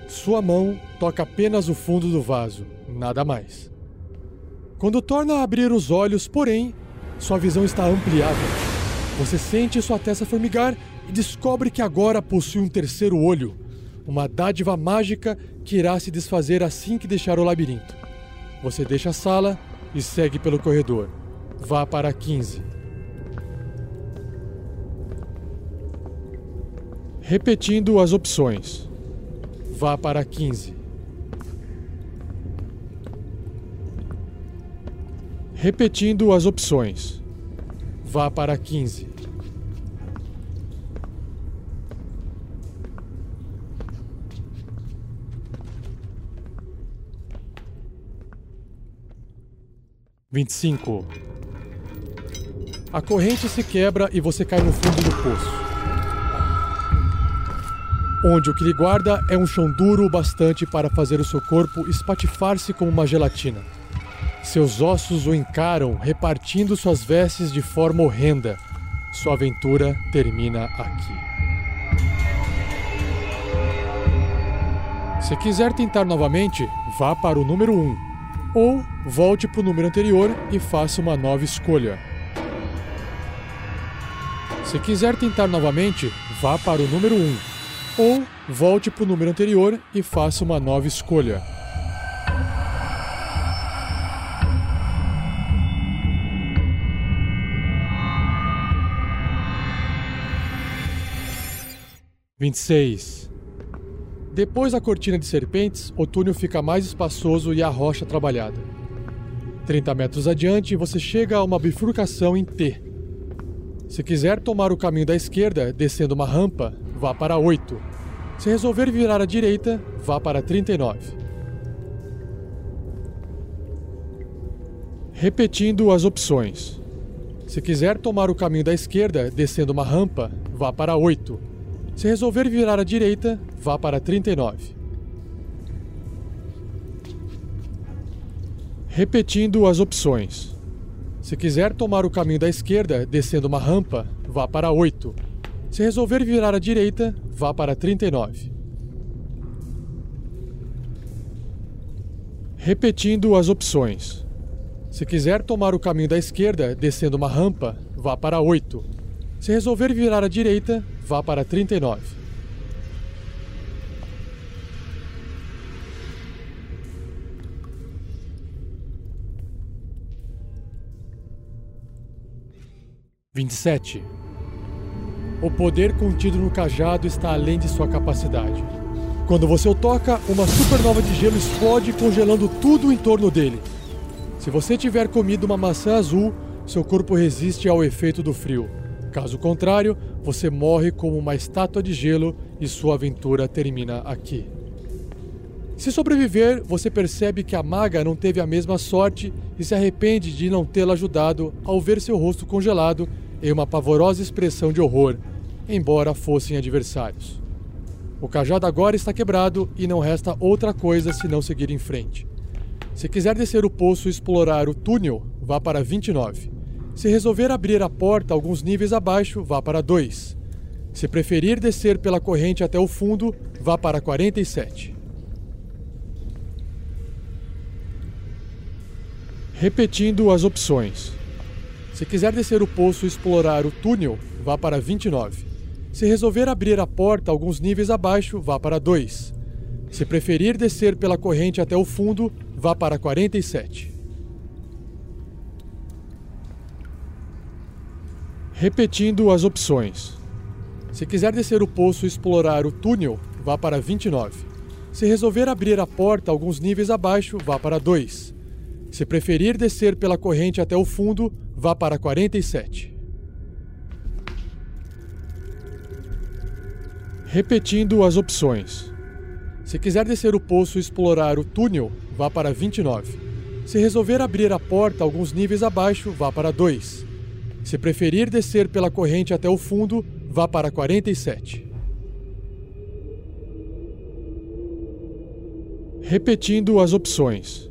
Sua mão toca apenas o fundo do vaso, nada mais. Quando torna a abrir os olhos, porém, sua visão está ampliada. Você sente sua testa formigar e descobre que agora possui um terceiro olho, uma dádiva mágica que irá se desfazer assim que deixar o labirinto. Você deixa a sala e segue pelo corredor. Vá para 15. Repetindo as opções. Vá para 15. Repetindo as opções. Vá para 15. Vinte e cinco. A corrente se quebra e você cai no fundo do poço. Onde o que lhe guarda é um chão duro bastante para fazer o seu corpo espatifar-se como uma gelatina. Seus ossos o encaram, repartindo suas vestes de forma horrenda. Sua aventura termina aqui. Se quiser tentar novamente, vá para o número 1. Ou volte para o número anterior e faça uma nova escolha. Se quiser tentar novamente, vá para o número 1. Ou volte para o número anterior e faça uma nova escolha. Vinte e seis. Depois da cortina de serpentes, o túnel fica mais espaçoso e a rocha trabalhada. 30 metros adiante, você chega a uma bifurcação em T. Se quiser tomar o caminho da esquerda, descendo uma rampa, vá para 8. Se resolver virar à direita, vá para 39. Repetindo as opções. Se quiser tomar o caminho da esquerda, descendo uma rampa, vá para 8. Se resolver virar à direita, vá para 39. Repetindo as opções. Se quiser tomar o caminho da esquerda, descendo uma rampa, vá para 8. Se resolver virar à direita, vá para 39. Repetindo as opções. Se quiser tomar o caminho da esquerda, descendo uma rampa, vá para 8. Se resolver virar à direita, vá para 39. Vinte e sete. O poder contido no cajado está além de sua capacidade. Quando você o toca, uma supernova de gelo explode, congelando tudo em torno dele. Se você tiver comido uma maçã azul, seu corpo resiste ao efeito do frio. Caso contrário, você morre como uma estátua de gelo e sua aventura termina aqui. Se sobreviver, você percebe que a maga não teve a mesma sorte e se arrepende de não tê-la ajudado ao ver seu rosto congelado em uma pavorosa expressão de horror, embora fossem adversários. O cajado agora está quebrado e não resta outra coisa senão seguir em frente. Se quiser descer o poço e explorar o túnel, vá para 29. Se resolver abrir a porta alguns níveis abaixo, vá para 2. Se preferir descer pela corrente até o fundo, vá para 47. Repetindo as opções. Se quiser descer o poço e explorar o túnel, vá para 29. Se resolver abrir a porta alguns níveis abaixo, vá para 2. Se preferir descer pela corrente até o fundo, vá para 47. Repetindo as opções. Se quiser descer o poço e explorar o túnel, vá para 29. Se resolver abrir a porta alguns níveis abaixo, vá para 2. Se preferir descer pela corrente até o fundo, vá para 47. Repetindo as opções. Se quiser descer o poço e explorar o túnel, vá para 29. Se resolver abrir a porta alguns níveis abaixo, vá para 2. Se preferir descer pela corrente até o fundo, vá para 47. Repetindo as opções.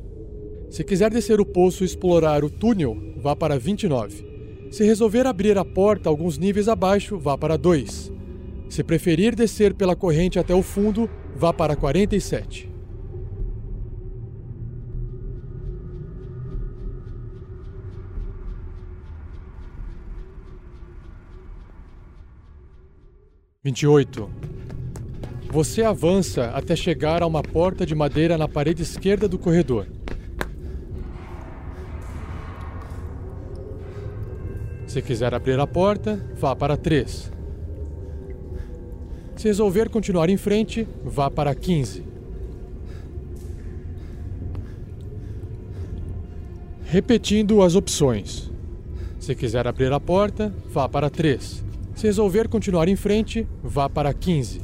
Se quiser descer o poço e explorar o túnel, vá para 29. Se resolver abrir a porta alguns níveis abaixo, vá para 2. Se preferir descer pela corrente até o fundo, vá para 47. Vinte e oito. Você avança até chegar a uma porta de madeira na parede esquerda do corredor. Se quiser abrir a porta, vá para 3. Se resolver continuar em frente, vá para 15. Repetindo as opções. Se quiser abrir a porta, vá para 3. Se resolver continuar em frente, vá para 15.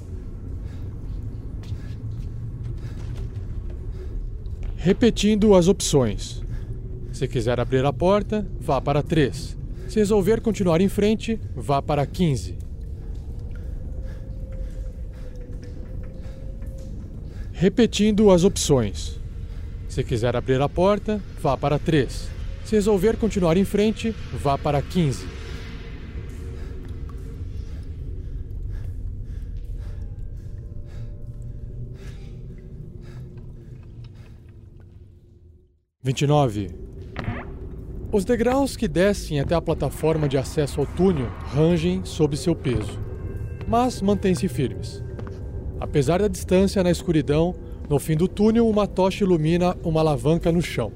Repetindo as opções. Se quiser abrir a porta, vá para 3. Se resolver continuar em frente, vá para 15. Repetindo as opções. Se quiser abrir a porta, vá para 3. Se resolver continuar em frente, vá para 15. Vinte e nove. Os degraus que descem até a plataforma de acesso ao túnel rangem sob seu peso, mas mantêm-se firmes. Apesar da distância na escuridão, no fim do túnel uma tocha ilumina uma alavanca no chão.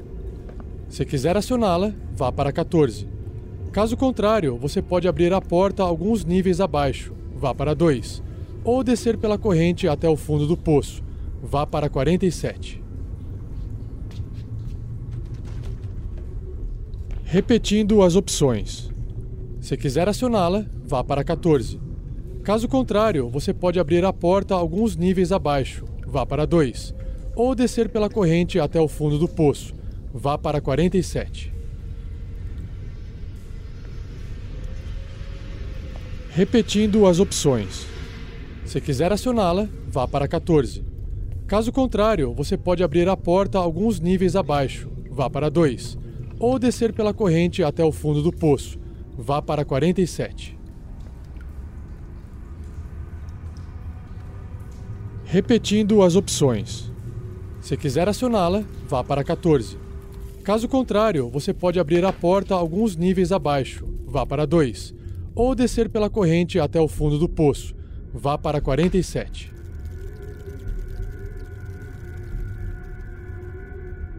Se quiser acioná-la, vá para 14. Caso contrário, você pode abrir a porta alguns níveis abaixo, vá para 2, ou descer pela corrente até o fundo do poço, vá para 47. Repetindo as opções. Se quiser acioná-la, vá para 14. Caso contrário, você pode abrir a porta alguns níveis abaixo, vá para 2, ou descer pela corrente até o fundo do poço, vá para 47. Repetindo as opções. Se quiser acioná-la, vá para 14. Caso contrário, você pode abrir a porta alguns níveis abaixo, vá para 2, ou descer pela corrente até o fundo do poço, vá para 47. Repetindo as opções. Se quiser acioná-la, vá para 14. Caso contrário, você pode abrir a porta alguns níveis abaixo, vá para 2, ou descer pela corrente até o fundo do poço, vá para 47.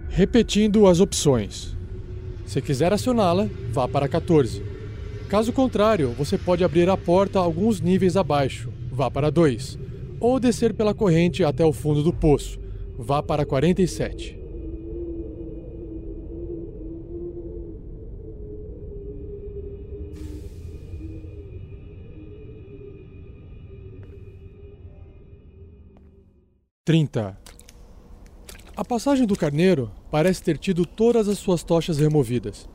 Repetindo as opções. Se quiser acioná-la, vá para 14. Caso contrário, você pode abrir a porta alguns níveis abaixo, vá para 2, ou descer pela corrente até o fundo do poço. Vá para 47. Trinta. A passagem do carneiro parece ter tido todas as suas tochas removidas.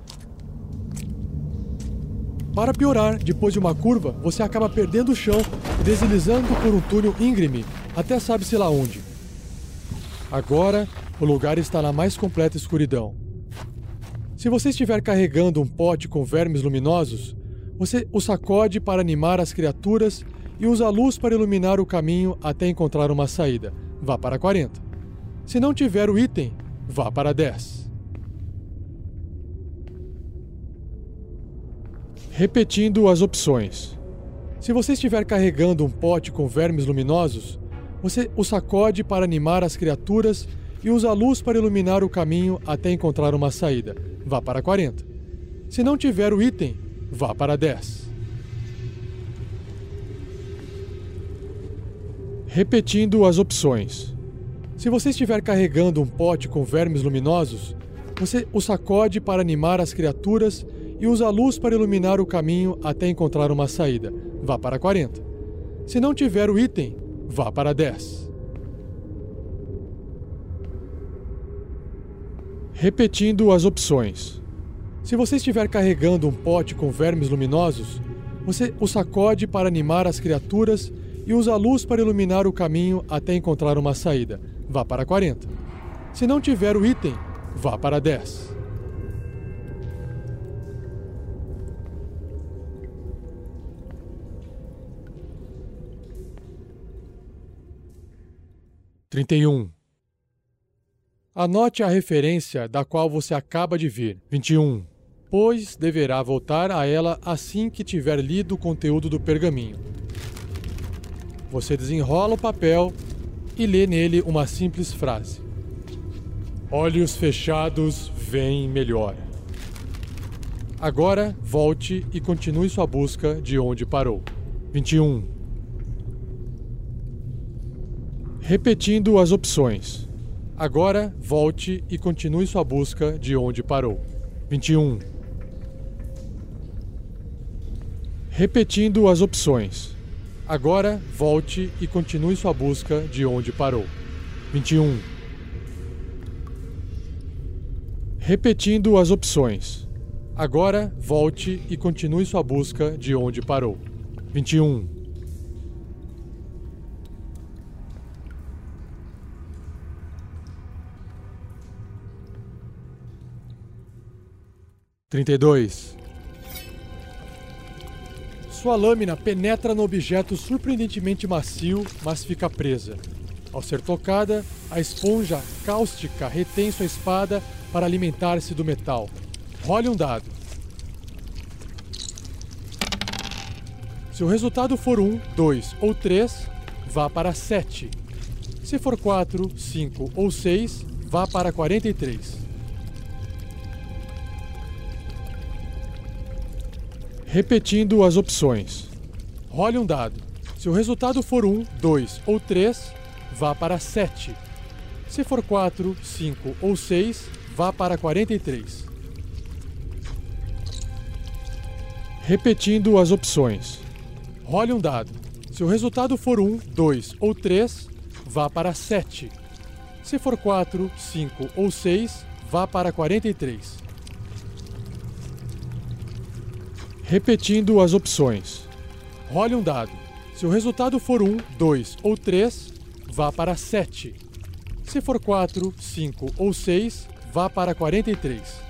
Para piorar, depois de uma curva, você acaba perdendo o chão e deslizando por um túnel íngreme até sabe-se lá onde. Agora, o lugar está na mais completa escuridão. Se você estiver carregando um pote com vermes luminosos, você o sacode para animar as criaturas e usa a luz para iluminar o caminho até encontrar uma saída. Vá para 40. Se não tiver o item, vá para 10. Repetindo as opções. Se você estiver carregando um pote com vermes luminosos, você o sacode para animar as criaturas e usa a luz para iluminar o caminho até encontrar uma saída. Vá para 40. Se não tiver o item, vá para 10. Repetindo as opções. Se você estiver carregando um pote com vermes luminosos, você o sacode para animar as criaturas e usa a luz para iluminar o caminho até encontrar uma saída. Vá para 40. Se não tiver o item, vá para 10. Repetindo as opções. Se você estiver carregando um pote com vermes luminosos, você o sacode para animar as criaturas e usa a luz para iluminar o caminho até encontrar uma saída. Vá para 40. Se não tiver o item, vá para 10. Trinta e um. Anote a referência da qual você acaba de vir. Vinte e um. Pois deverá voltar a ela assim que tiver lido o conteúdo do pergaminho. Você desenrola o papel e lê nele uma simples frase: Olhos fechados veem melhor. Agora volte e continue sua busca de onde parou. 21. Repetindo as opções. Agora volte e continue sua busca de onde parou. 21. Repetindo as opções. Agora volte e continue sua busca de onde parou. 21. Repetindo as opções. Agora volte e continue sua busca de onde parou. 21. Trinta e dois. Sua lâmina penetra no objeto surpreendentemente macio, mas fica presa. Ao ser tocada, a esponja cáustica retém sua espada para alimentar-se do metal. Role um dado. Se o resultado for 1, 2 ou 3, vá para 7. Se for 4, 5 ou 6, vá para 43. Repetindo as opções. Role um dado. Se o resultado for 1, 2 ou 3, vá para 7. Se for 4, 5 ou 6, vá para 43. Repetindo as opções. Role um dado. Se o resultado for 1, 2 ou 3, vá para 7. Se for 4, 5 ou 6, vá para 43. Repetindo as opções. Role um dado. Se o resultado for 1, 2 ou 3, vá para 7. Se for 4, 5 ou 6, vá para 43.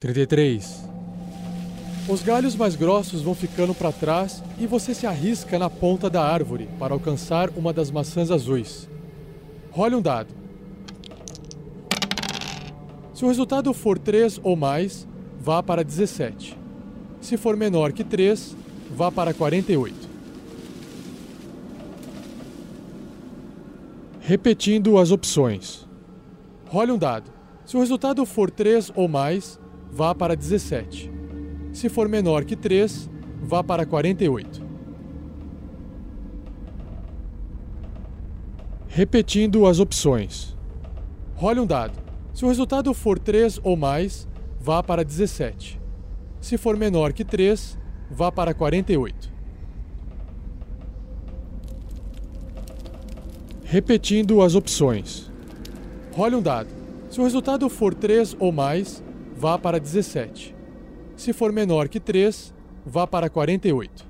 Trinta e três. Os galhos mais grossos vão ficando para trás e você se arrisca na ponta da árvore para alcançar uma das maçãs azuis. Role um dado. Se o resultado for 3 ou mais, vá para 17. Se for menor que 3, vá para 48. Repetindo as opções. Role um dado. Se o resultado for 3 ou mais, vá para 17. Se for menor que 3, vá para 48. Repetindo as opções. Role um dado. Se o resultado for 3 ou mais, vá para 17. Se for menor que 3, vá para 48. Repetindo as opções. Role um dado. Se o resultado for 3 ou mais, vá para 17. Se for menor que 3, vá para 48.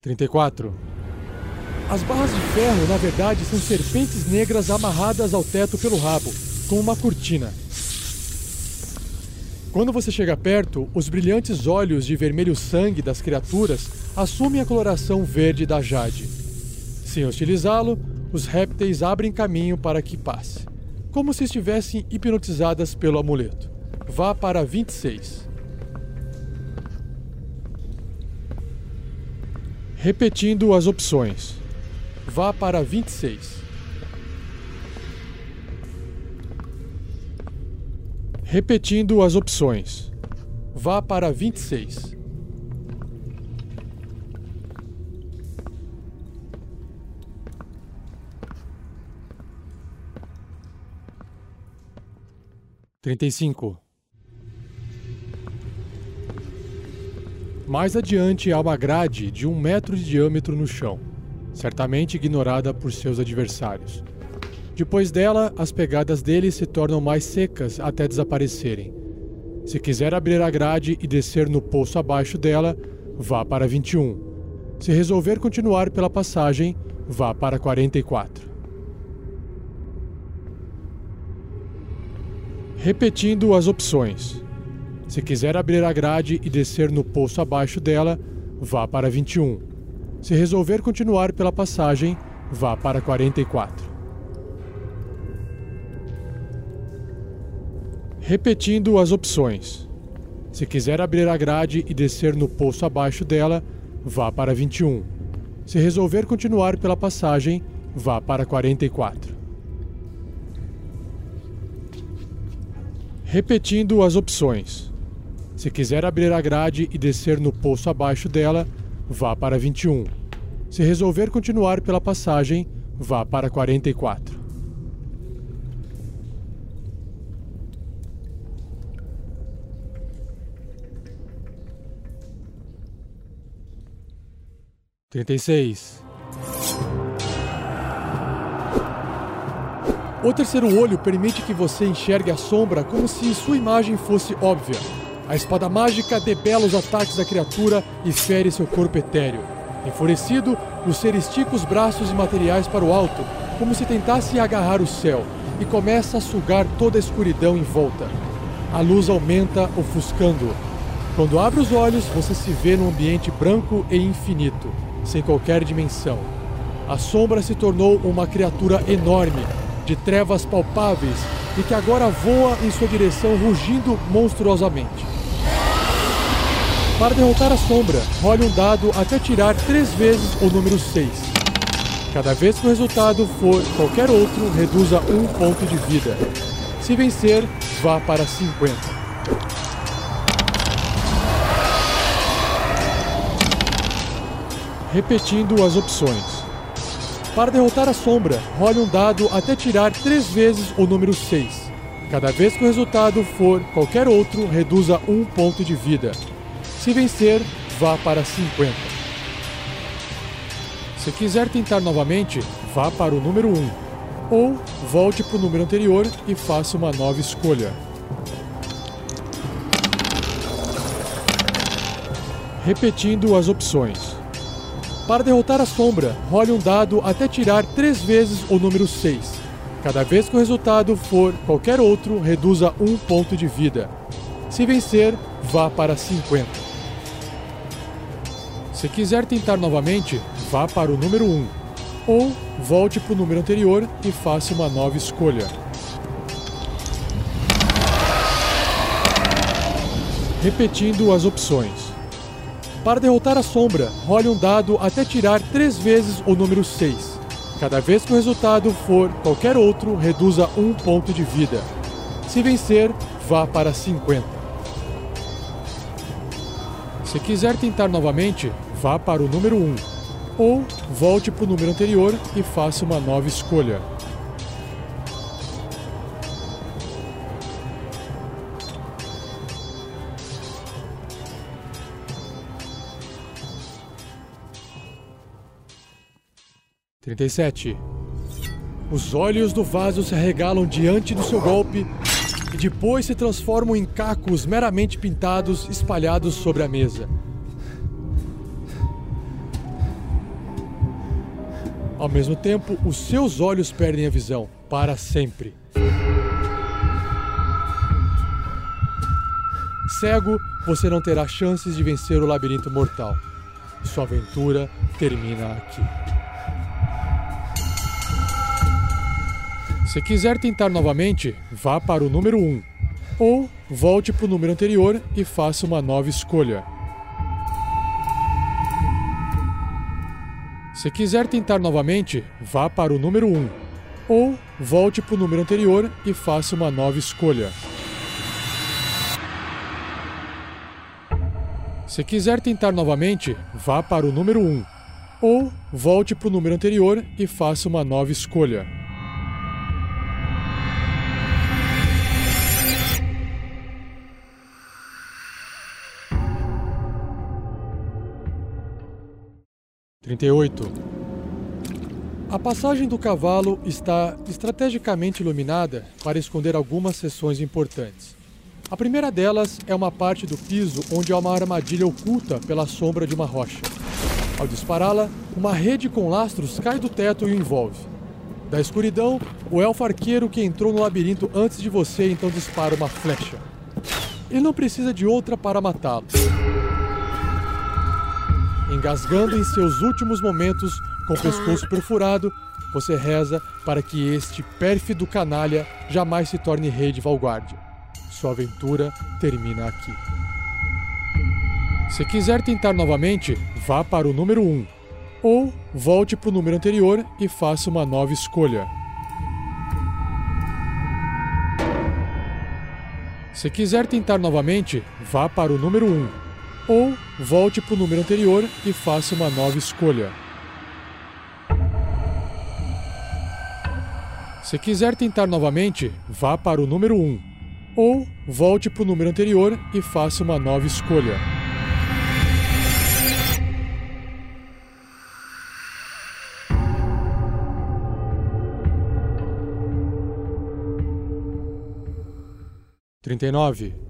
Trinta e quatro. As barras de ferro, na verdade, são serpentes negras amarradas ao teto pelo rabo, com uma cortina. Quando você chega perto, os brilhantes olhos de vermelho sangue das criaturas assumem a coloração verde da Jade. Sem hostilizá-lo, os répteis abrem caminho para que passe, como se estivessem hipnotizadas pelo amuleto. Vá para 26. Repetindo as opções. Vá para 26. Repetindo as opções. Vá para 26. Trinta e cinco. Mais adiante há uma grade de um metro de diâmetro no chão, certamente ignorada por seus adversários. Depois dela, as pegadas dele se tornam mais secas até desaparecerem. Se quiser abrir a grade e descer no poço abaixo dela, vá para 21. Se resolver continuar pela passagem, vá para 44. Repetindo as opções. Se quiser abrir a grade e descer no poço abaixo dela, vá para 21. Se resolver continuar pela passagem, vá para 44. Repetindo as opções. Se quiser abrir a grade e descer no poço abaixo dela, vá para 21. Se resolver continuar pela passagem, vá para 44. Repetindo as opções. Se quiser abrir a grade e descer no poço abaixo dela, vá para 21. Se resolver continuar pela passagem, vá para 44. Trinta e seis. O terceiro olho permite que você enxergue a sombra como se sua imagem fosse óbvia. A espada mágica debela os ataques da criatura e fere seu corpo etéreo. Enfurecido, o ser estica os braços imateriais para o alto, como se tentasse agarrar o céu, e começa a sugar toda a escuridão em volta. A luz aumenta, ofuscando-o. Quando abre os olhos, você se vê num ambiente branco e infinito, sem qualquer dimensão. A sombra se tornou uma criatura enorme, de trevas palpáveis, e que agora voa em sua direção rugindo monstruosamente. Para derrotar a sombra, role um dado até tirar três vezes o número 6. Cada vez que o resultado for qualquer outro, reduza um ponto de vida. Se vencer, vá para 50. Repetindo as opções. Para derrotar a sombra, role um dado até tirar três vezes o número 6. Cada vez que o resultado for qualquer outro, reduza um ponto de vida. Se vencer, vá para 50. Se quiser tentar novamente, vá para o número 1. Ou volte para o número anterior e faça uma nova escolha. Repetindo as opções. Para derrotar a sombra, role um dado até tirar três vezes o número 6. Cada vez que o resultado for qualquer outro, reduza um ponto de vida. Se vencer, vá para 50. Se quiser tentar novamente, vá para o número 1. Ou volte para o número anterior e faça uma nova escolha. Repetindo as opções. Para derrotar a sombra, role um dado até tirar três vezes o número 6. Cada vez que o resultado for qualquer outro, reduza um ponto de vida. Se vencer, vá para 50. Se quiser tentar novamente, vá para o número 1. Ou volte para o número anterior e faça uma nova escolha. Trinta e sete. Os olhos do vaso se arregalam diante do seu golpe e depois se transformam em cacos meramente pintados espalhados sobre a mesa. Ao mesmo tempo, os seus olhos perdem a visão para sempre. Cego, você não terá chances de vencer o labirinto mortal. Sua aventura termina aqui. Se quiser tentar novamente, vá para o número 1. Ou volte para o número anterior e faça uma nova escolha. Se quiser tentar novamente, vá para o número 1. Ou volte para o número anterior e faça uma nova escolha. Se quiser tentar novamente, vá para o número 1. Ou volte para o número anterior e faça uma nova escolha. Trinta e oito. A passagem do cavalo está estrategicamente iluminada para esconder algumas seções importantes. A primeira delas é uma parte do piso onde há uma armadilha oculta pela sombra de uma rocha. Ao dispará-la, uma rede com lastros cai do teto e o envolve. Da escuridão, o elfo arqueiro que entrou no labirinto antes de você então dispara uma flecha. Ele não precisa de outra para matá-lo. Engasgando em seus últimos momentos, com o pescoço perfurado, você reza para que este pérfido canalha jamais se torne rei de Valguardia. Sua aventura termina aqui. Se quiser tentar novamente, vá para o número 1. Ou volte para o número anterior e faça uma nova escolha. Se quiser tentar novamente, vá para o número 1. Ou volte para o número anterior e faça uma nova escolha. Se quiser tentar novamente, vá para o número 1 ou volte para o número anterior e faça uma nova escolha. Trinta e nove.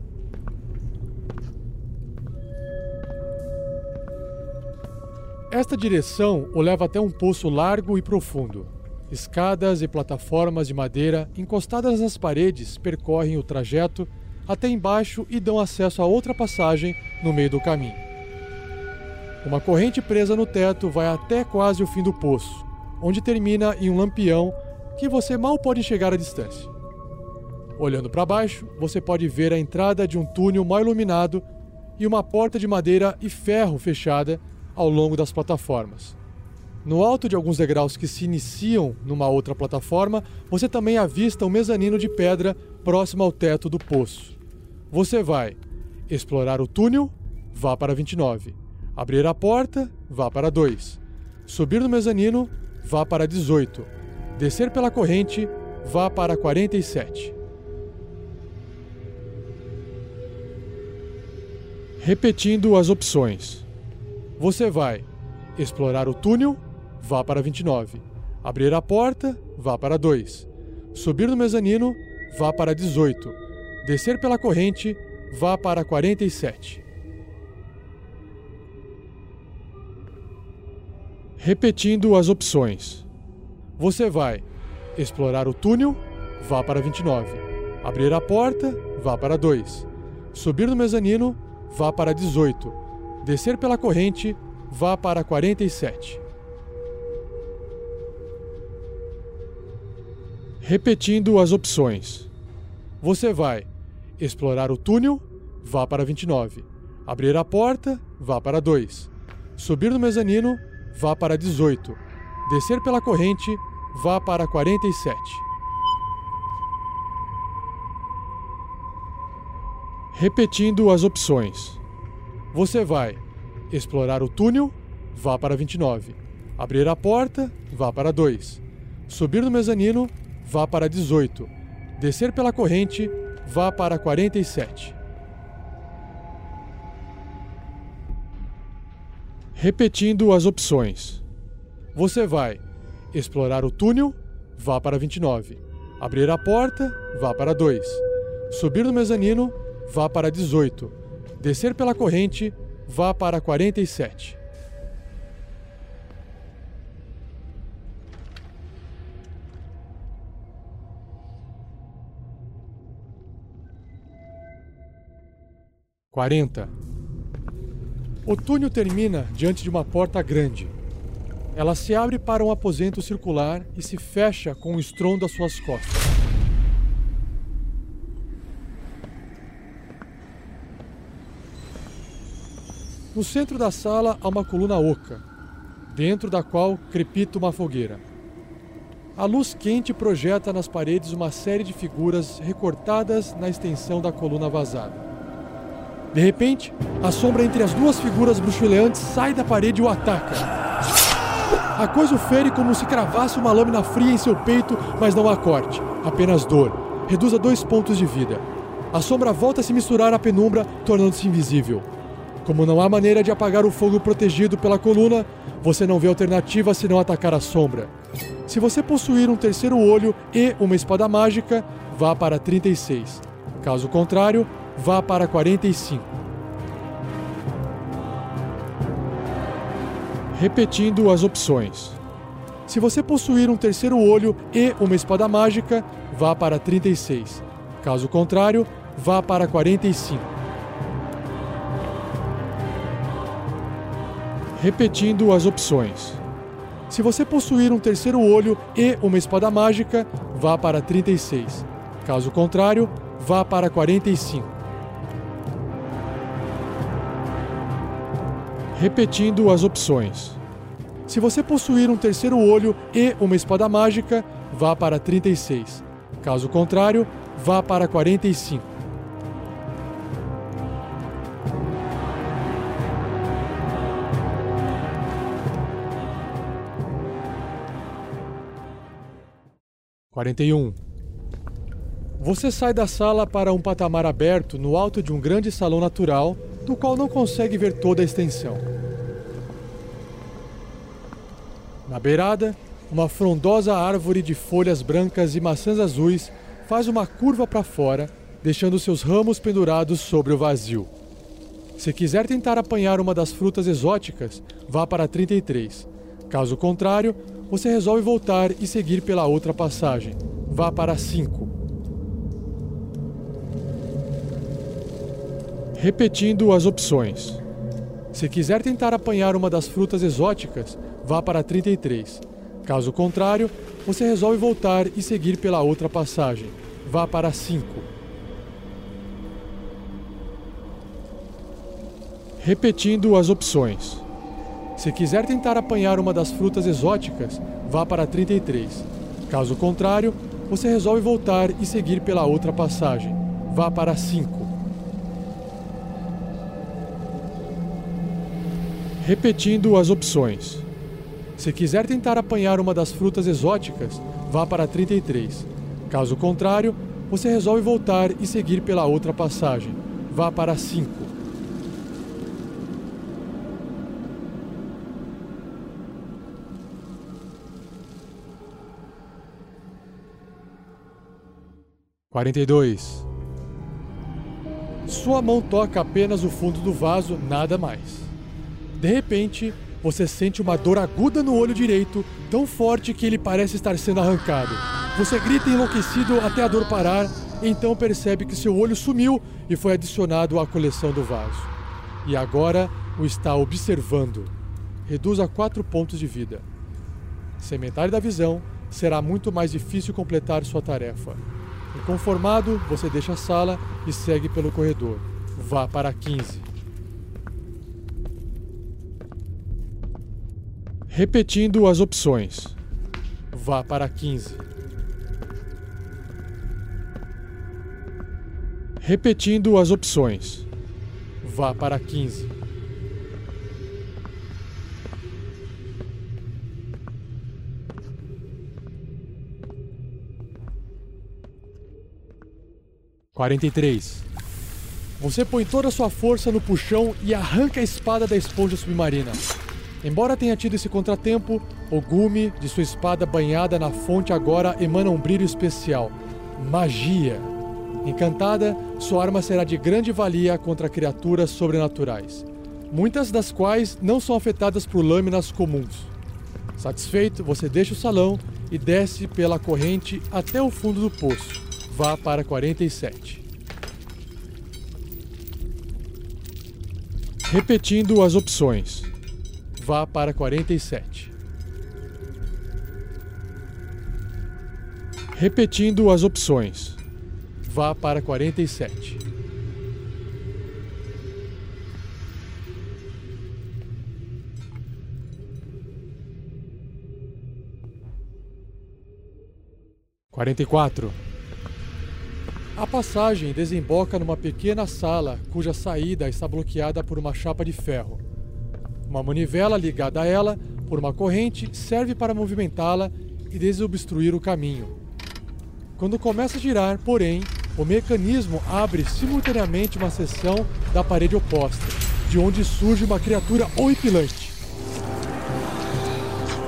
Esta direção o leva até um poço largo e profundo. Escadas e plataformas de madeira encostadas nas paredes percorrem o trajeto até embaixo e dão acesso a outra passagem no meio do caminho. Uma corrente presa no teto vai até quase o fim do poço, onde termina em um lampião que você mal pode enxergar à distância. Olhando para baixo, você pode ver a entrada de um túnel mal iluminado e uma porta de madeira e ferro fechada ao longo das plataformas. No alto de alguns degraus que se iniciam numa outra plataforma, você também avista um mezanino de pedra próximo ao teto do poço. Você vai explorar o túnel, vá para 29. Abrir a porta, vá para 2. Subir no mezanino, vá para 18. Descer pela corrente, vá para 47. Repetindo as opções. Você vai explorar o túnel, vá para 29. Abrir a porta, vá para 2. Subir no mezanino, vá para 18. Descer pela corrente, vá para 47. Repetindo as opções. Você vai explorar o túnel, vá para 29. Abrir a porta, vá para 2. Subir no mezanino, vá para 18. Descer pela corrente, vá para 47. Repetindo as opções. Você vai explorar o túnel, vá para 29. Abrir a porta, vá para 2. Subir no mezanino, vá para 18. Descer pela corrente, vá para 47. Repetindo as opções. Você vai explorar o túnel, vá para 29. Abrir a porta, vá para 2. Subir no mezanino, vá para 18. Descer pela corrente, vá para 47. Repetindo as opções. Você vai explorar o túnel, vá para 29. Abrir a porta, vá para 2. Subir no mezanino, vá para 18. Descer pela corrente, vá para 47. Quarenta. O túnel termina diante de uma porta grande. Ela se abre para um aposento circular e se fecha com o estrondo às suas costas. No centro da sala há uma coluna oca. dentro da qual crepita uma fogueira. A luz quente projeta nas paredes uma série de figuras recortadas na extensão da coluna vazada. De repente, a sombra entre as duas figuras bruxuleantes sai da parede e o ataca. A coisa o fere como se cravasse uma lâmina fria em seu peito, mas não há corte, apenas dor. Reduz a dois pontos de vida. A sombra volta a se misturar à penumbra, tornando-se invisível. Como não há maneira de apagar o fogo protegido pela coluna, você não vê alternativa senão atacar a sombra. Se você possuir um terceiro olho e uma espada mágica, vá para 36. Caso contrário, vá para 45. Repetindo as opções. Se você possuir um terceiro olho e uma espada mágica, vá para 36. Caso contrário, vá para 45. Repetindo as opções. Se você possuir um terceiro olho e uma espada mágica, vá para 36. Caso contrário, vá para 45. Repetindo as opções. Se você possuir um terceiro olho e uma espada mágica, vá para 36. Caso contrário, vá para 45. Quarenta e um. Você sai da sala para um patamar aberto no alto de um grande salão natural, do qual não consegue ver toda a extensão. Na beirada, uma frondosa árvore de folhas brancas e maçãs azuis faz uma curva para fora, deixando seus ramos pendurados sobre o vazio. Se quiser tentar apanhar uma das frutas exóticas, vá para 33. Caso contrário, você resolve voltar e seguir pela outra passagem. Vá para 5. Repetindo as opções. Se quiser tentar apanhar uma das frutas exóticas, vá para 33. Caso contrário, você resolve voltar e seguir pela outra passagem. Vá para 5. Repetindo as opções. Se quiser tentar apanhar uma das frutas exóticas, vá para 33. Caso contrário, você resolve voltar e seguir pela outra passagem. Vá para 5. Repetindo as opções. Se quiser tentar apanhar uma das frutas exóticas, vá para 33. Caso contrário, você resolve voltar e seguir pela outra passagem. Vá para 5. Quarenta e dois. Sua mão toca apenas o fundo do vaso, nada mais. De repente, você sente uma dor aguda no olho direito, tão forte que ele parece estar sendo arrancado. Você grita enlouquecido até a dor parar, então percebe que seu olho sumiu e foi adicionado à coleção do vaso. E agora o está observando. Reduz a 4 pontos de vida. Sem da visão, será muito mais difícil completar sua tarefa. Inconformado, você deixa a sala e segue pelo corredor. Vá para 15. Repetindo as opções. Vá para 15. Repetindo as opções. Vá para 15. Quarenta e três. Você põe toda a sua força no puxão e arranca a espada da esponja submarina. Embora tenha tido esse contratempo, o gume de sua espada banhada na fonte agora emana um brilho especial. Magia! Encantada, sua arma será de grande valia contra criaturas sobrenaturais, muitas das quais não são afetadas por lâminas comuns. Satisfeito, você deixa o salão e desce pela corrente até o fundo do poço. Vá para 47. Repetindo as opções. Vá para 47. Repetindo as opções. Vá para 47. Quarenta e quatro. A passagem desemboca numa pequena sala cuja saída está bloqueada por uma chapa de ferro. Uma manivela ligada a ela por uma corrente serve para movimentá-la e desobstruir o caminho. Quando começa a girar, porém, o mecanismo abre simultaneamente uma seção da parede oposta, de onde surge uma criatura horripilante.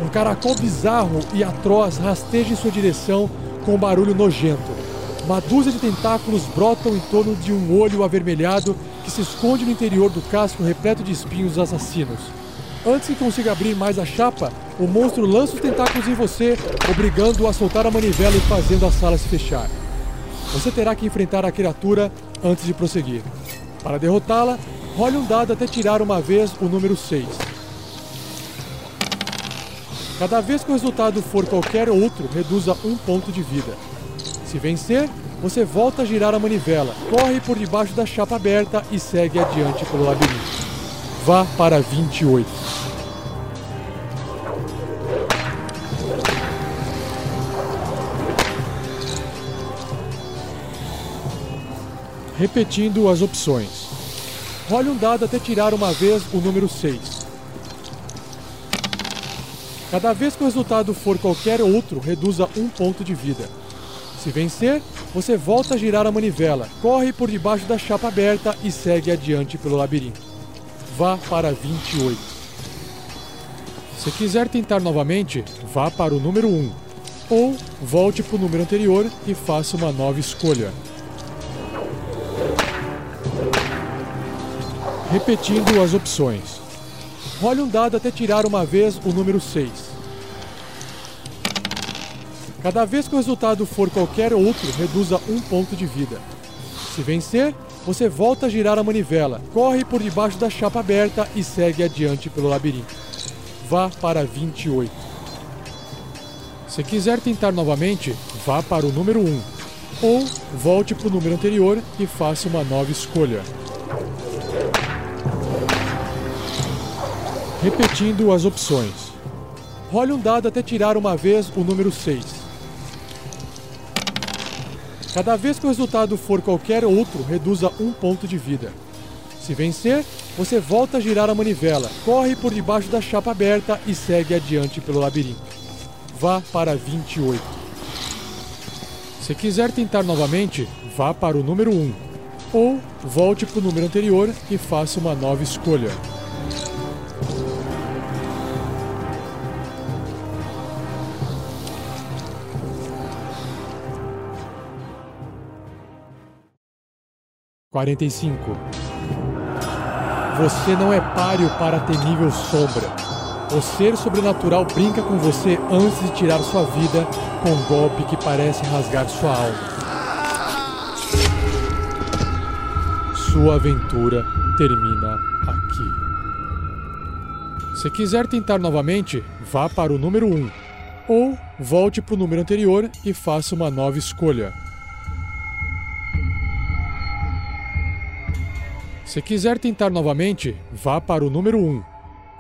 Um caracol bizarro e atroz rasteja em sua direção com um barulho nojento. Uma dúzia de tentáculos brotam em torno de um olho avermelhado que se esconde no interior do casco repleto de espinhos assassinos. Antes que consiga abrir mais a chapa, o monstro lança os tentáculos em você, obrigando-o a soltar a manivela e fazendo a sala se fechar. Você terá que enfrentar a criatura antes de prosseguir. Para derrotá-la, role um dado até tirar uma vez o número 6. Cada vez que o resultado for qualquer outro, reduza um ponto de vida. Se vencer, você volta a girar a manivela, corre por debaixo da chapa aberta e segue adiante pelo labirinto. Vá para 28. Repetindo as opções. Role um dado até tirar uma vez o número 6. Cada vez que o resultado for qualquer outro, reduza um ponto de vida. Se vencer, você volta a girar a manivela, corre por debaixo da chapa aberta e segue adiante pelo labirinto. Vá para 28. Se quiser tentar novamente, vá para o número 1. Ou volte para o número anterior e faça uma nova escolha. Repetindo as opções. Role um dado até tirar uma vez o número 6. Cada vez que o resultado for qualquer outro, reduza um ponto de vida. Se vencer, você volta a girar a manivela, corre por debaixo da chapa aberta e segue adiante pelo labirinto. Vá para 28. Se quiser tentar novamente, vá para o número 1. Ou volte para o número anterior e faça uma nova escolha. Repetindo as opções. Role um dado até tirar uma vez o número 6. Cada vez que o resultado for qualquer outro, reduza um ponto de vida. Se vencer, você volta a girar a manivela, corre por debaixo da chapa aberta e segue adiante pelo labirinto. Vá para 28. Se quiser tentar novamente, vá para o número 1. Ou volte para o número anterior e faça uma nova escolha. Quarenta e cinco. Você não é páreo para temível sombra. O ser sobrenatural brinca com você antes de tirar sua vida com um golpe que parece rasgar sua alma. Sua aventura termina aqui. Se quiser tentar novamente, vá para o número 1. Ou volte para o número anterior e faça uma nova escolha. Se quiser tentar novamente, vá para o número 1.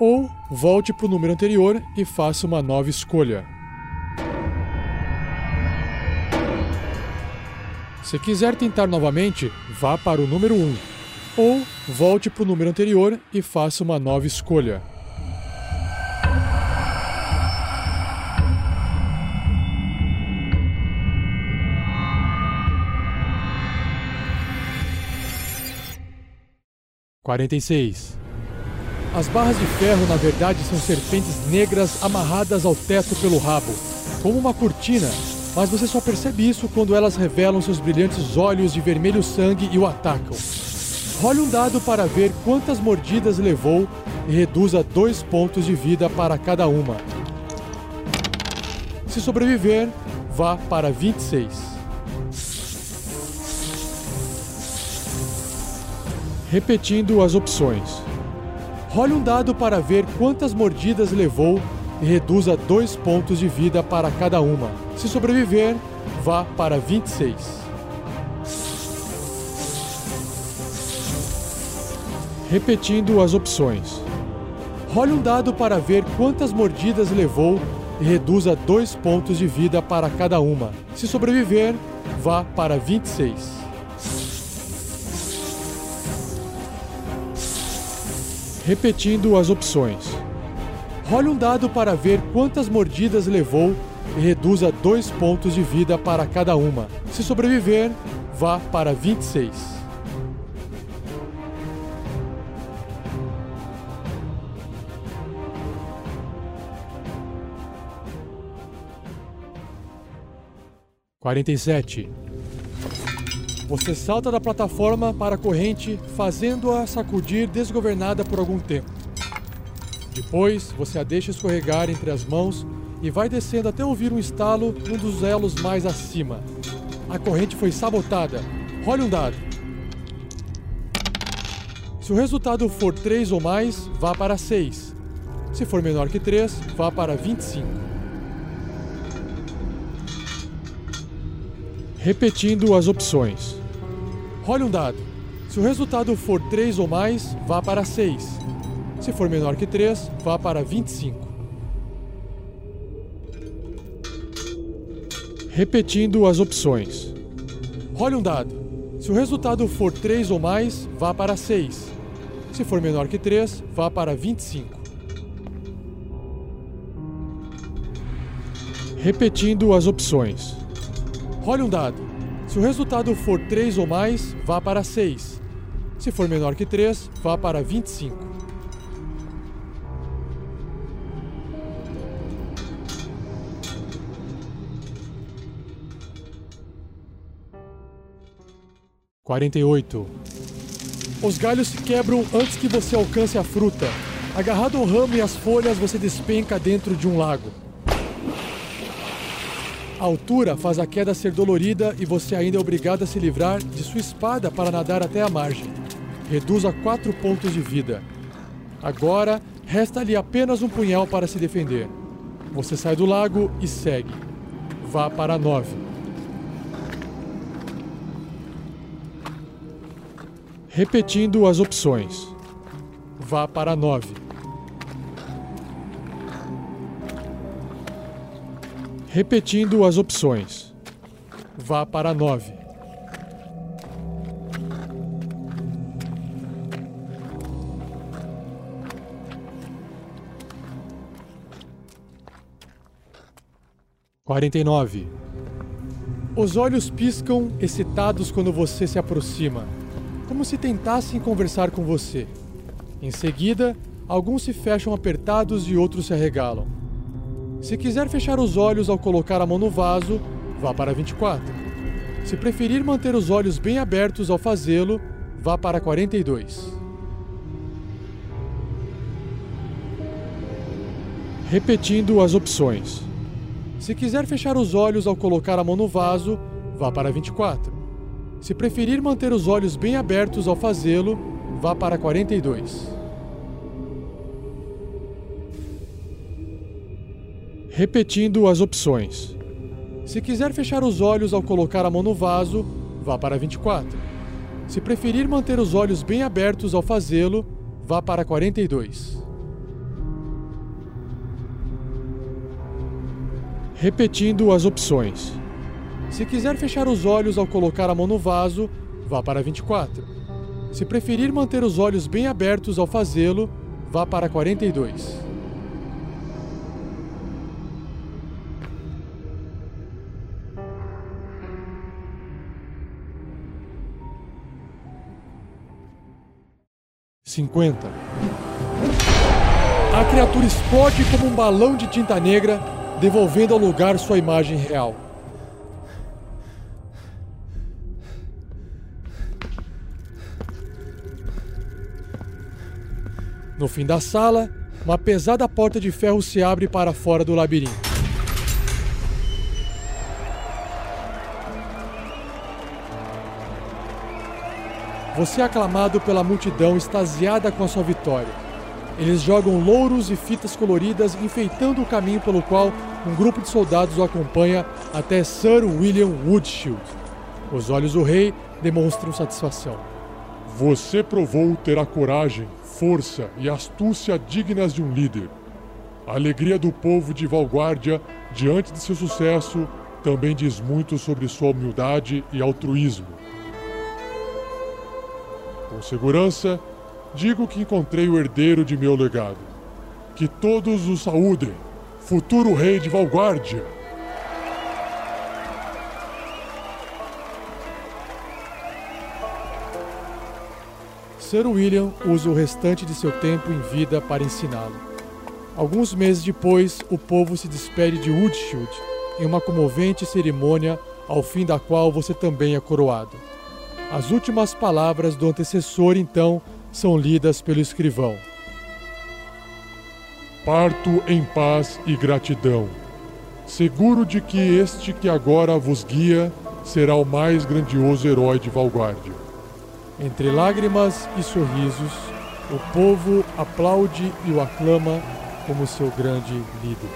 Ou volte para o número anterior e faça uma nova escolha. Se quiser tentar novamente, vá para o número 1. Ou volte para o número anterior e faça uma nova escolha. Quarenta e seis. As barras de ferro, na verdade, são serpentes negras amarradas ao teto pelo rabo, como uma cortina, mas você só percebe isso quando elas revelam seus brilhantes olhos de vermelho sangue e o atacam. Role um dado para ver quantas mordidas levou e reduza dois pontos de vida para cada uma. Se sobreviver, vá para 26. Repetindo as opções. Role um dado para ver quantas mordidas levou e reduza dois pontos de vida para cada uma. Se sobreviver, vá para 26. Repetindo as opções. Role um dado para ver quantas mordidas levou e reduza 2 pontos de vida para cada uma. Se sobreviver, vá para 26. Repetindo as opções. Role um dado para ver quantas mordidas levou e reduza 2 pontos de vida para cada uma. Se sobreviver, vá para 26. Quarenta e sete. Você salta da plataforma para a corrente, fazendo-a sacudir desgovernada por algum tempo. Depois, você a deixa escorregar entre as mãos e vai descendo até ouvir um estalo num dos elos mais acima. A corrente foi sabotada. Role um dado. Se o resultado for 3 ou mais, vá para 6. Se for menor que 3, vá para 25. Repetindo as opções. Role um dado. Se o resultado for 3 ou mais, vá para 6. Se for menor que 3, vá para 25. Repetindo as opções. Role um dado. Se o resultado for 3 ou mais, vá para 6. Se for menor que 3, vá para 25. Repetindo as opções. Role um dado. Se o resultado for 3 ou mais, vá para 6. Se for menor que 3, vá para 25. Quarenta e oito. Os galhos se quebram antes que você alcance a fruta. Agarrado ao ramo e às folhas, você despenca dentro de um lago. A altura faz a queda ser dolorida e você ainda é obrigado a se livrar de sua espada para nadar até a margem. Reduz a 4 pontos de vida. Agora, resta-lhe apenas um punhal para se defender. Você sai do lago e segue. Vá para 9. Repetindo as opções. Vá para 9. Repetindo as opções. Vá para 9. Quarenta e nove. Os olhos piscam, excitados quando você se aproxima, como se tentassem conversar com você. Em seguida, alguns se fecham apertados e outros se arregalam. Se quiser fechar os olhos ao colocar a mão no vaso, vá para 24. Se preferir manter os olhos bem abertos ao fazê-lo, vá para 42. Repetindo as opções. Se quiser fechar os olhos ao colocar a mão no vaso, vá para 24. Se preferir manter os olhos bem abertos ao fazê-lo, vá para 42. Repetindo as opções. Se quiser fechar os olhos ao colocar a mão no vaso, vá para 24. Se preferir manter os olhos bem abertos ao fazê-lo, vá para 42. Repetindo as opções. Se quiser fechar os olhos ao colocar a mão no vaso, vá para 24. Se preferir manter os olhos bem abertos ao fazê-lo, vá para 42. Cinquenta. A criatura explode como um balão de tinta negra, devolvendo ao lugar sua imagem real. No fim da sala, uma pesada porta de ferro se abre para fora do labirinto. Você é aclamado pela multidão extasiada com a sua vitória. Eles jogam louros e fitas coloridas, enfeitando o caminho pelo qual um grupo de soldados o acompanha até Sir William Woodshield. Os olhos do rei demonstram satisfação. Você provou ter a coragem, força e astúcia dignas de um líder. A alegria do povo de Valguardia diante de seu sucesso também diz muito sobre sua humildade e altruísmo. Com segurança, digo que encontrei o herdeiro de meu legado. Que todos o saúdem, futuro rei de Valguardia. Sir William usa o restante de seu tempo em vida para ensiná-lo. Alguns meses depois, o povo se despede de Woodshield em uma comovente cerimônia ao fim da qual você também é coroado. As últimas palavras do antecessor, então, são lidas pelo escrivão. Parto em paz e gratidão, seguro de que este que agora vos guia será o mais grandioso herói de Valguardia. Entre lágrimas e sorrisos, o povo aplaude e o aclama como seu grande líder.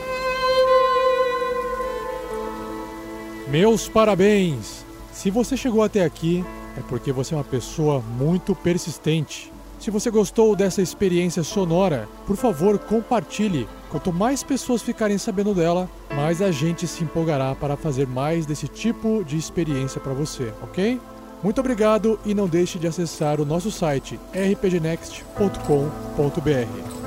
Meus parabéns! Se você chegou até aqui, é porque você é uma pessoa muito persistente. Se você gostou dessa experiência sonora, por favor, compartilhe. Quanto mais pessoas ficarem sabendo dela, mais a gente se empolgará para fazer mais desse tipo de experiência para você, ok? Muito obrigado e não deixe de acessar o nosso site rpgnext.com.br.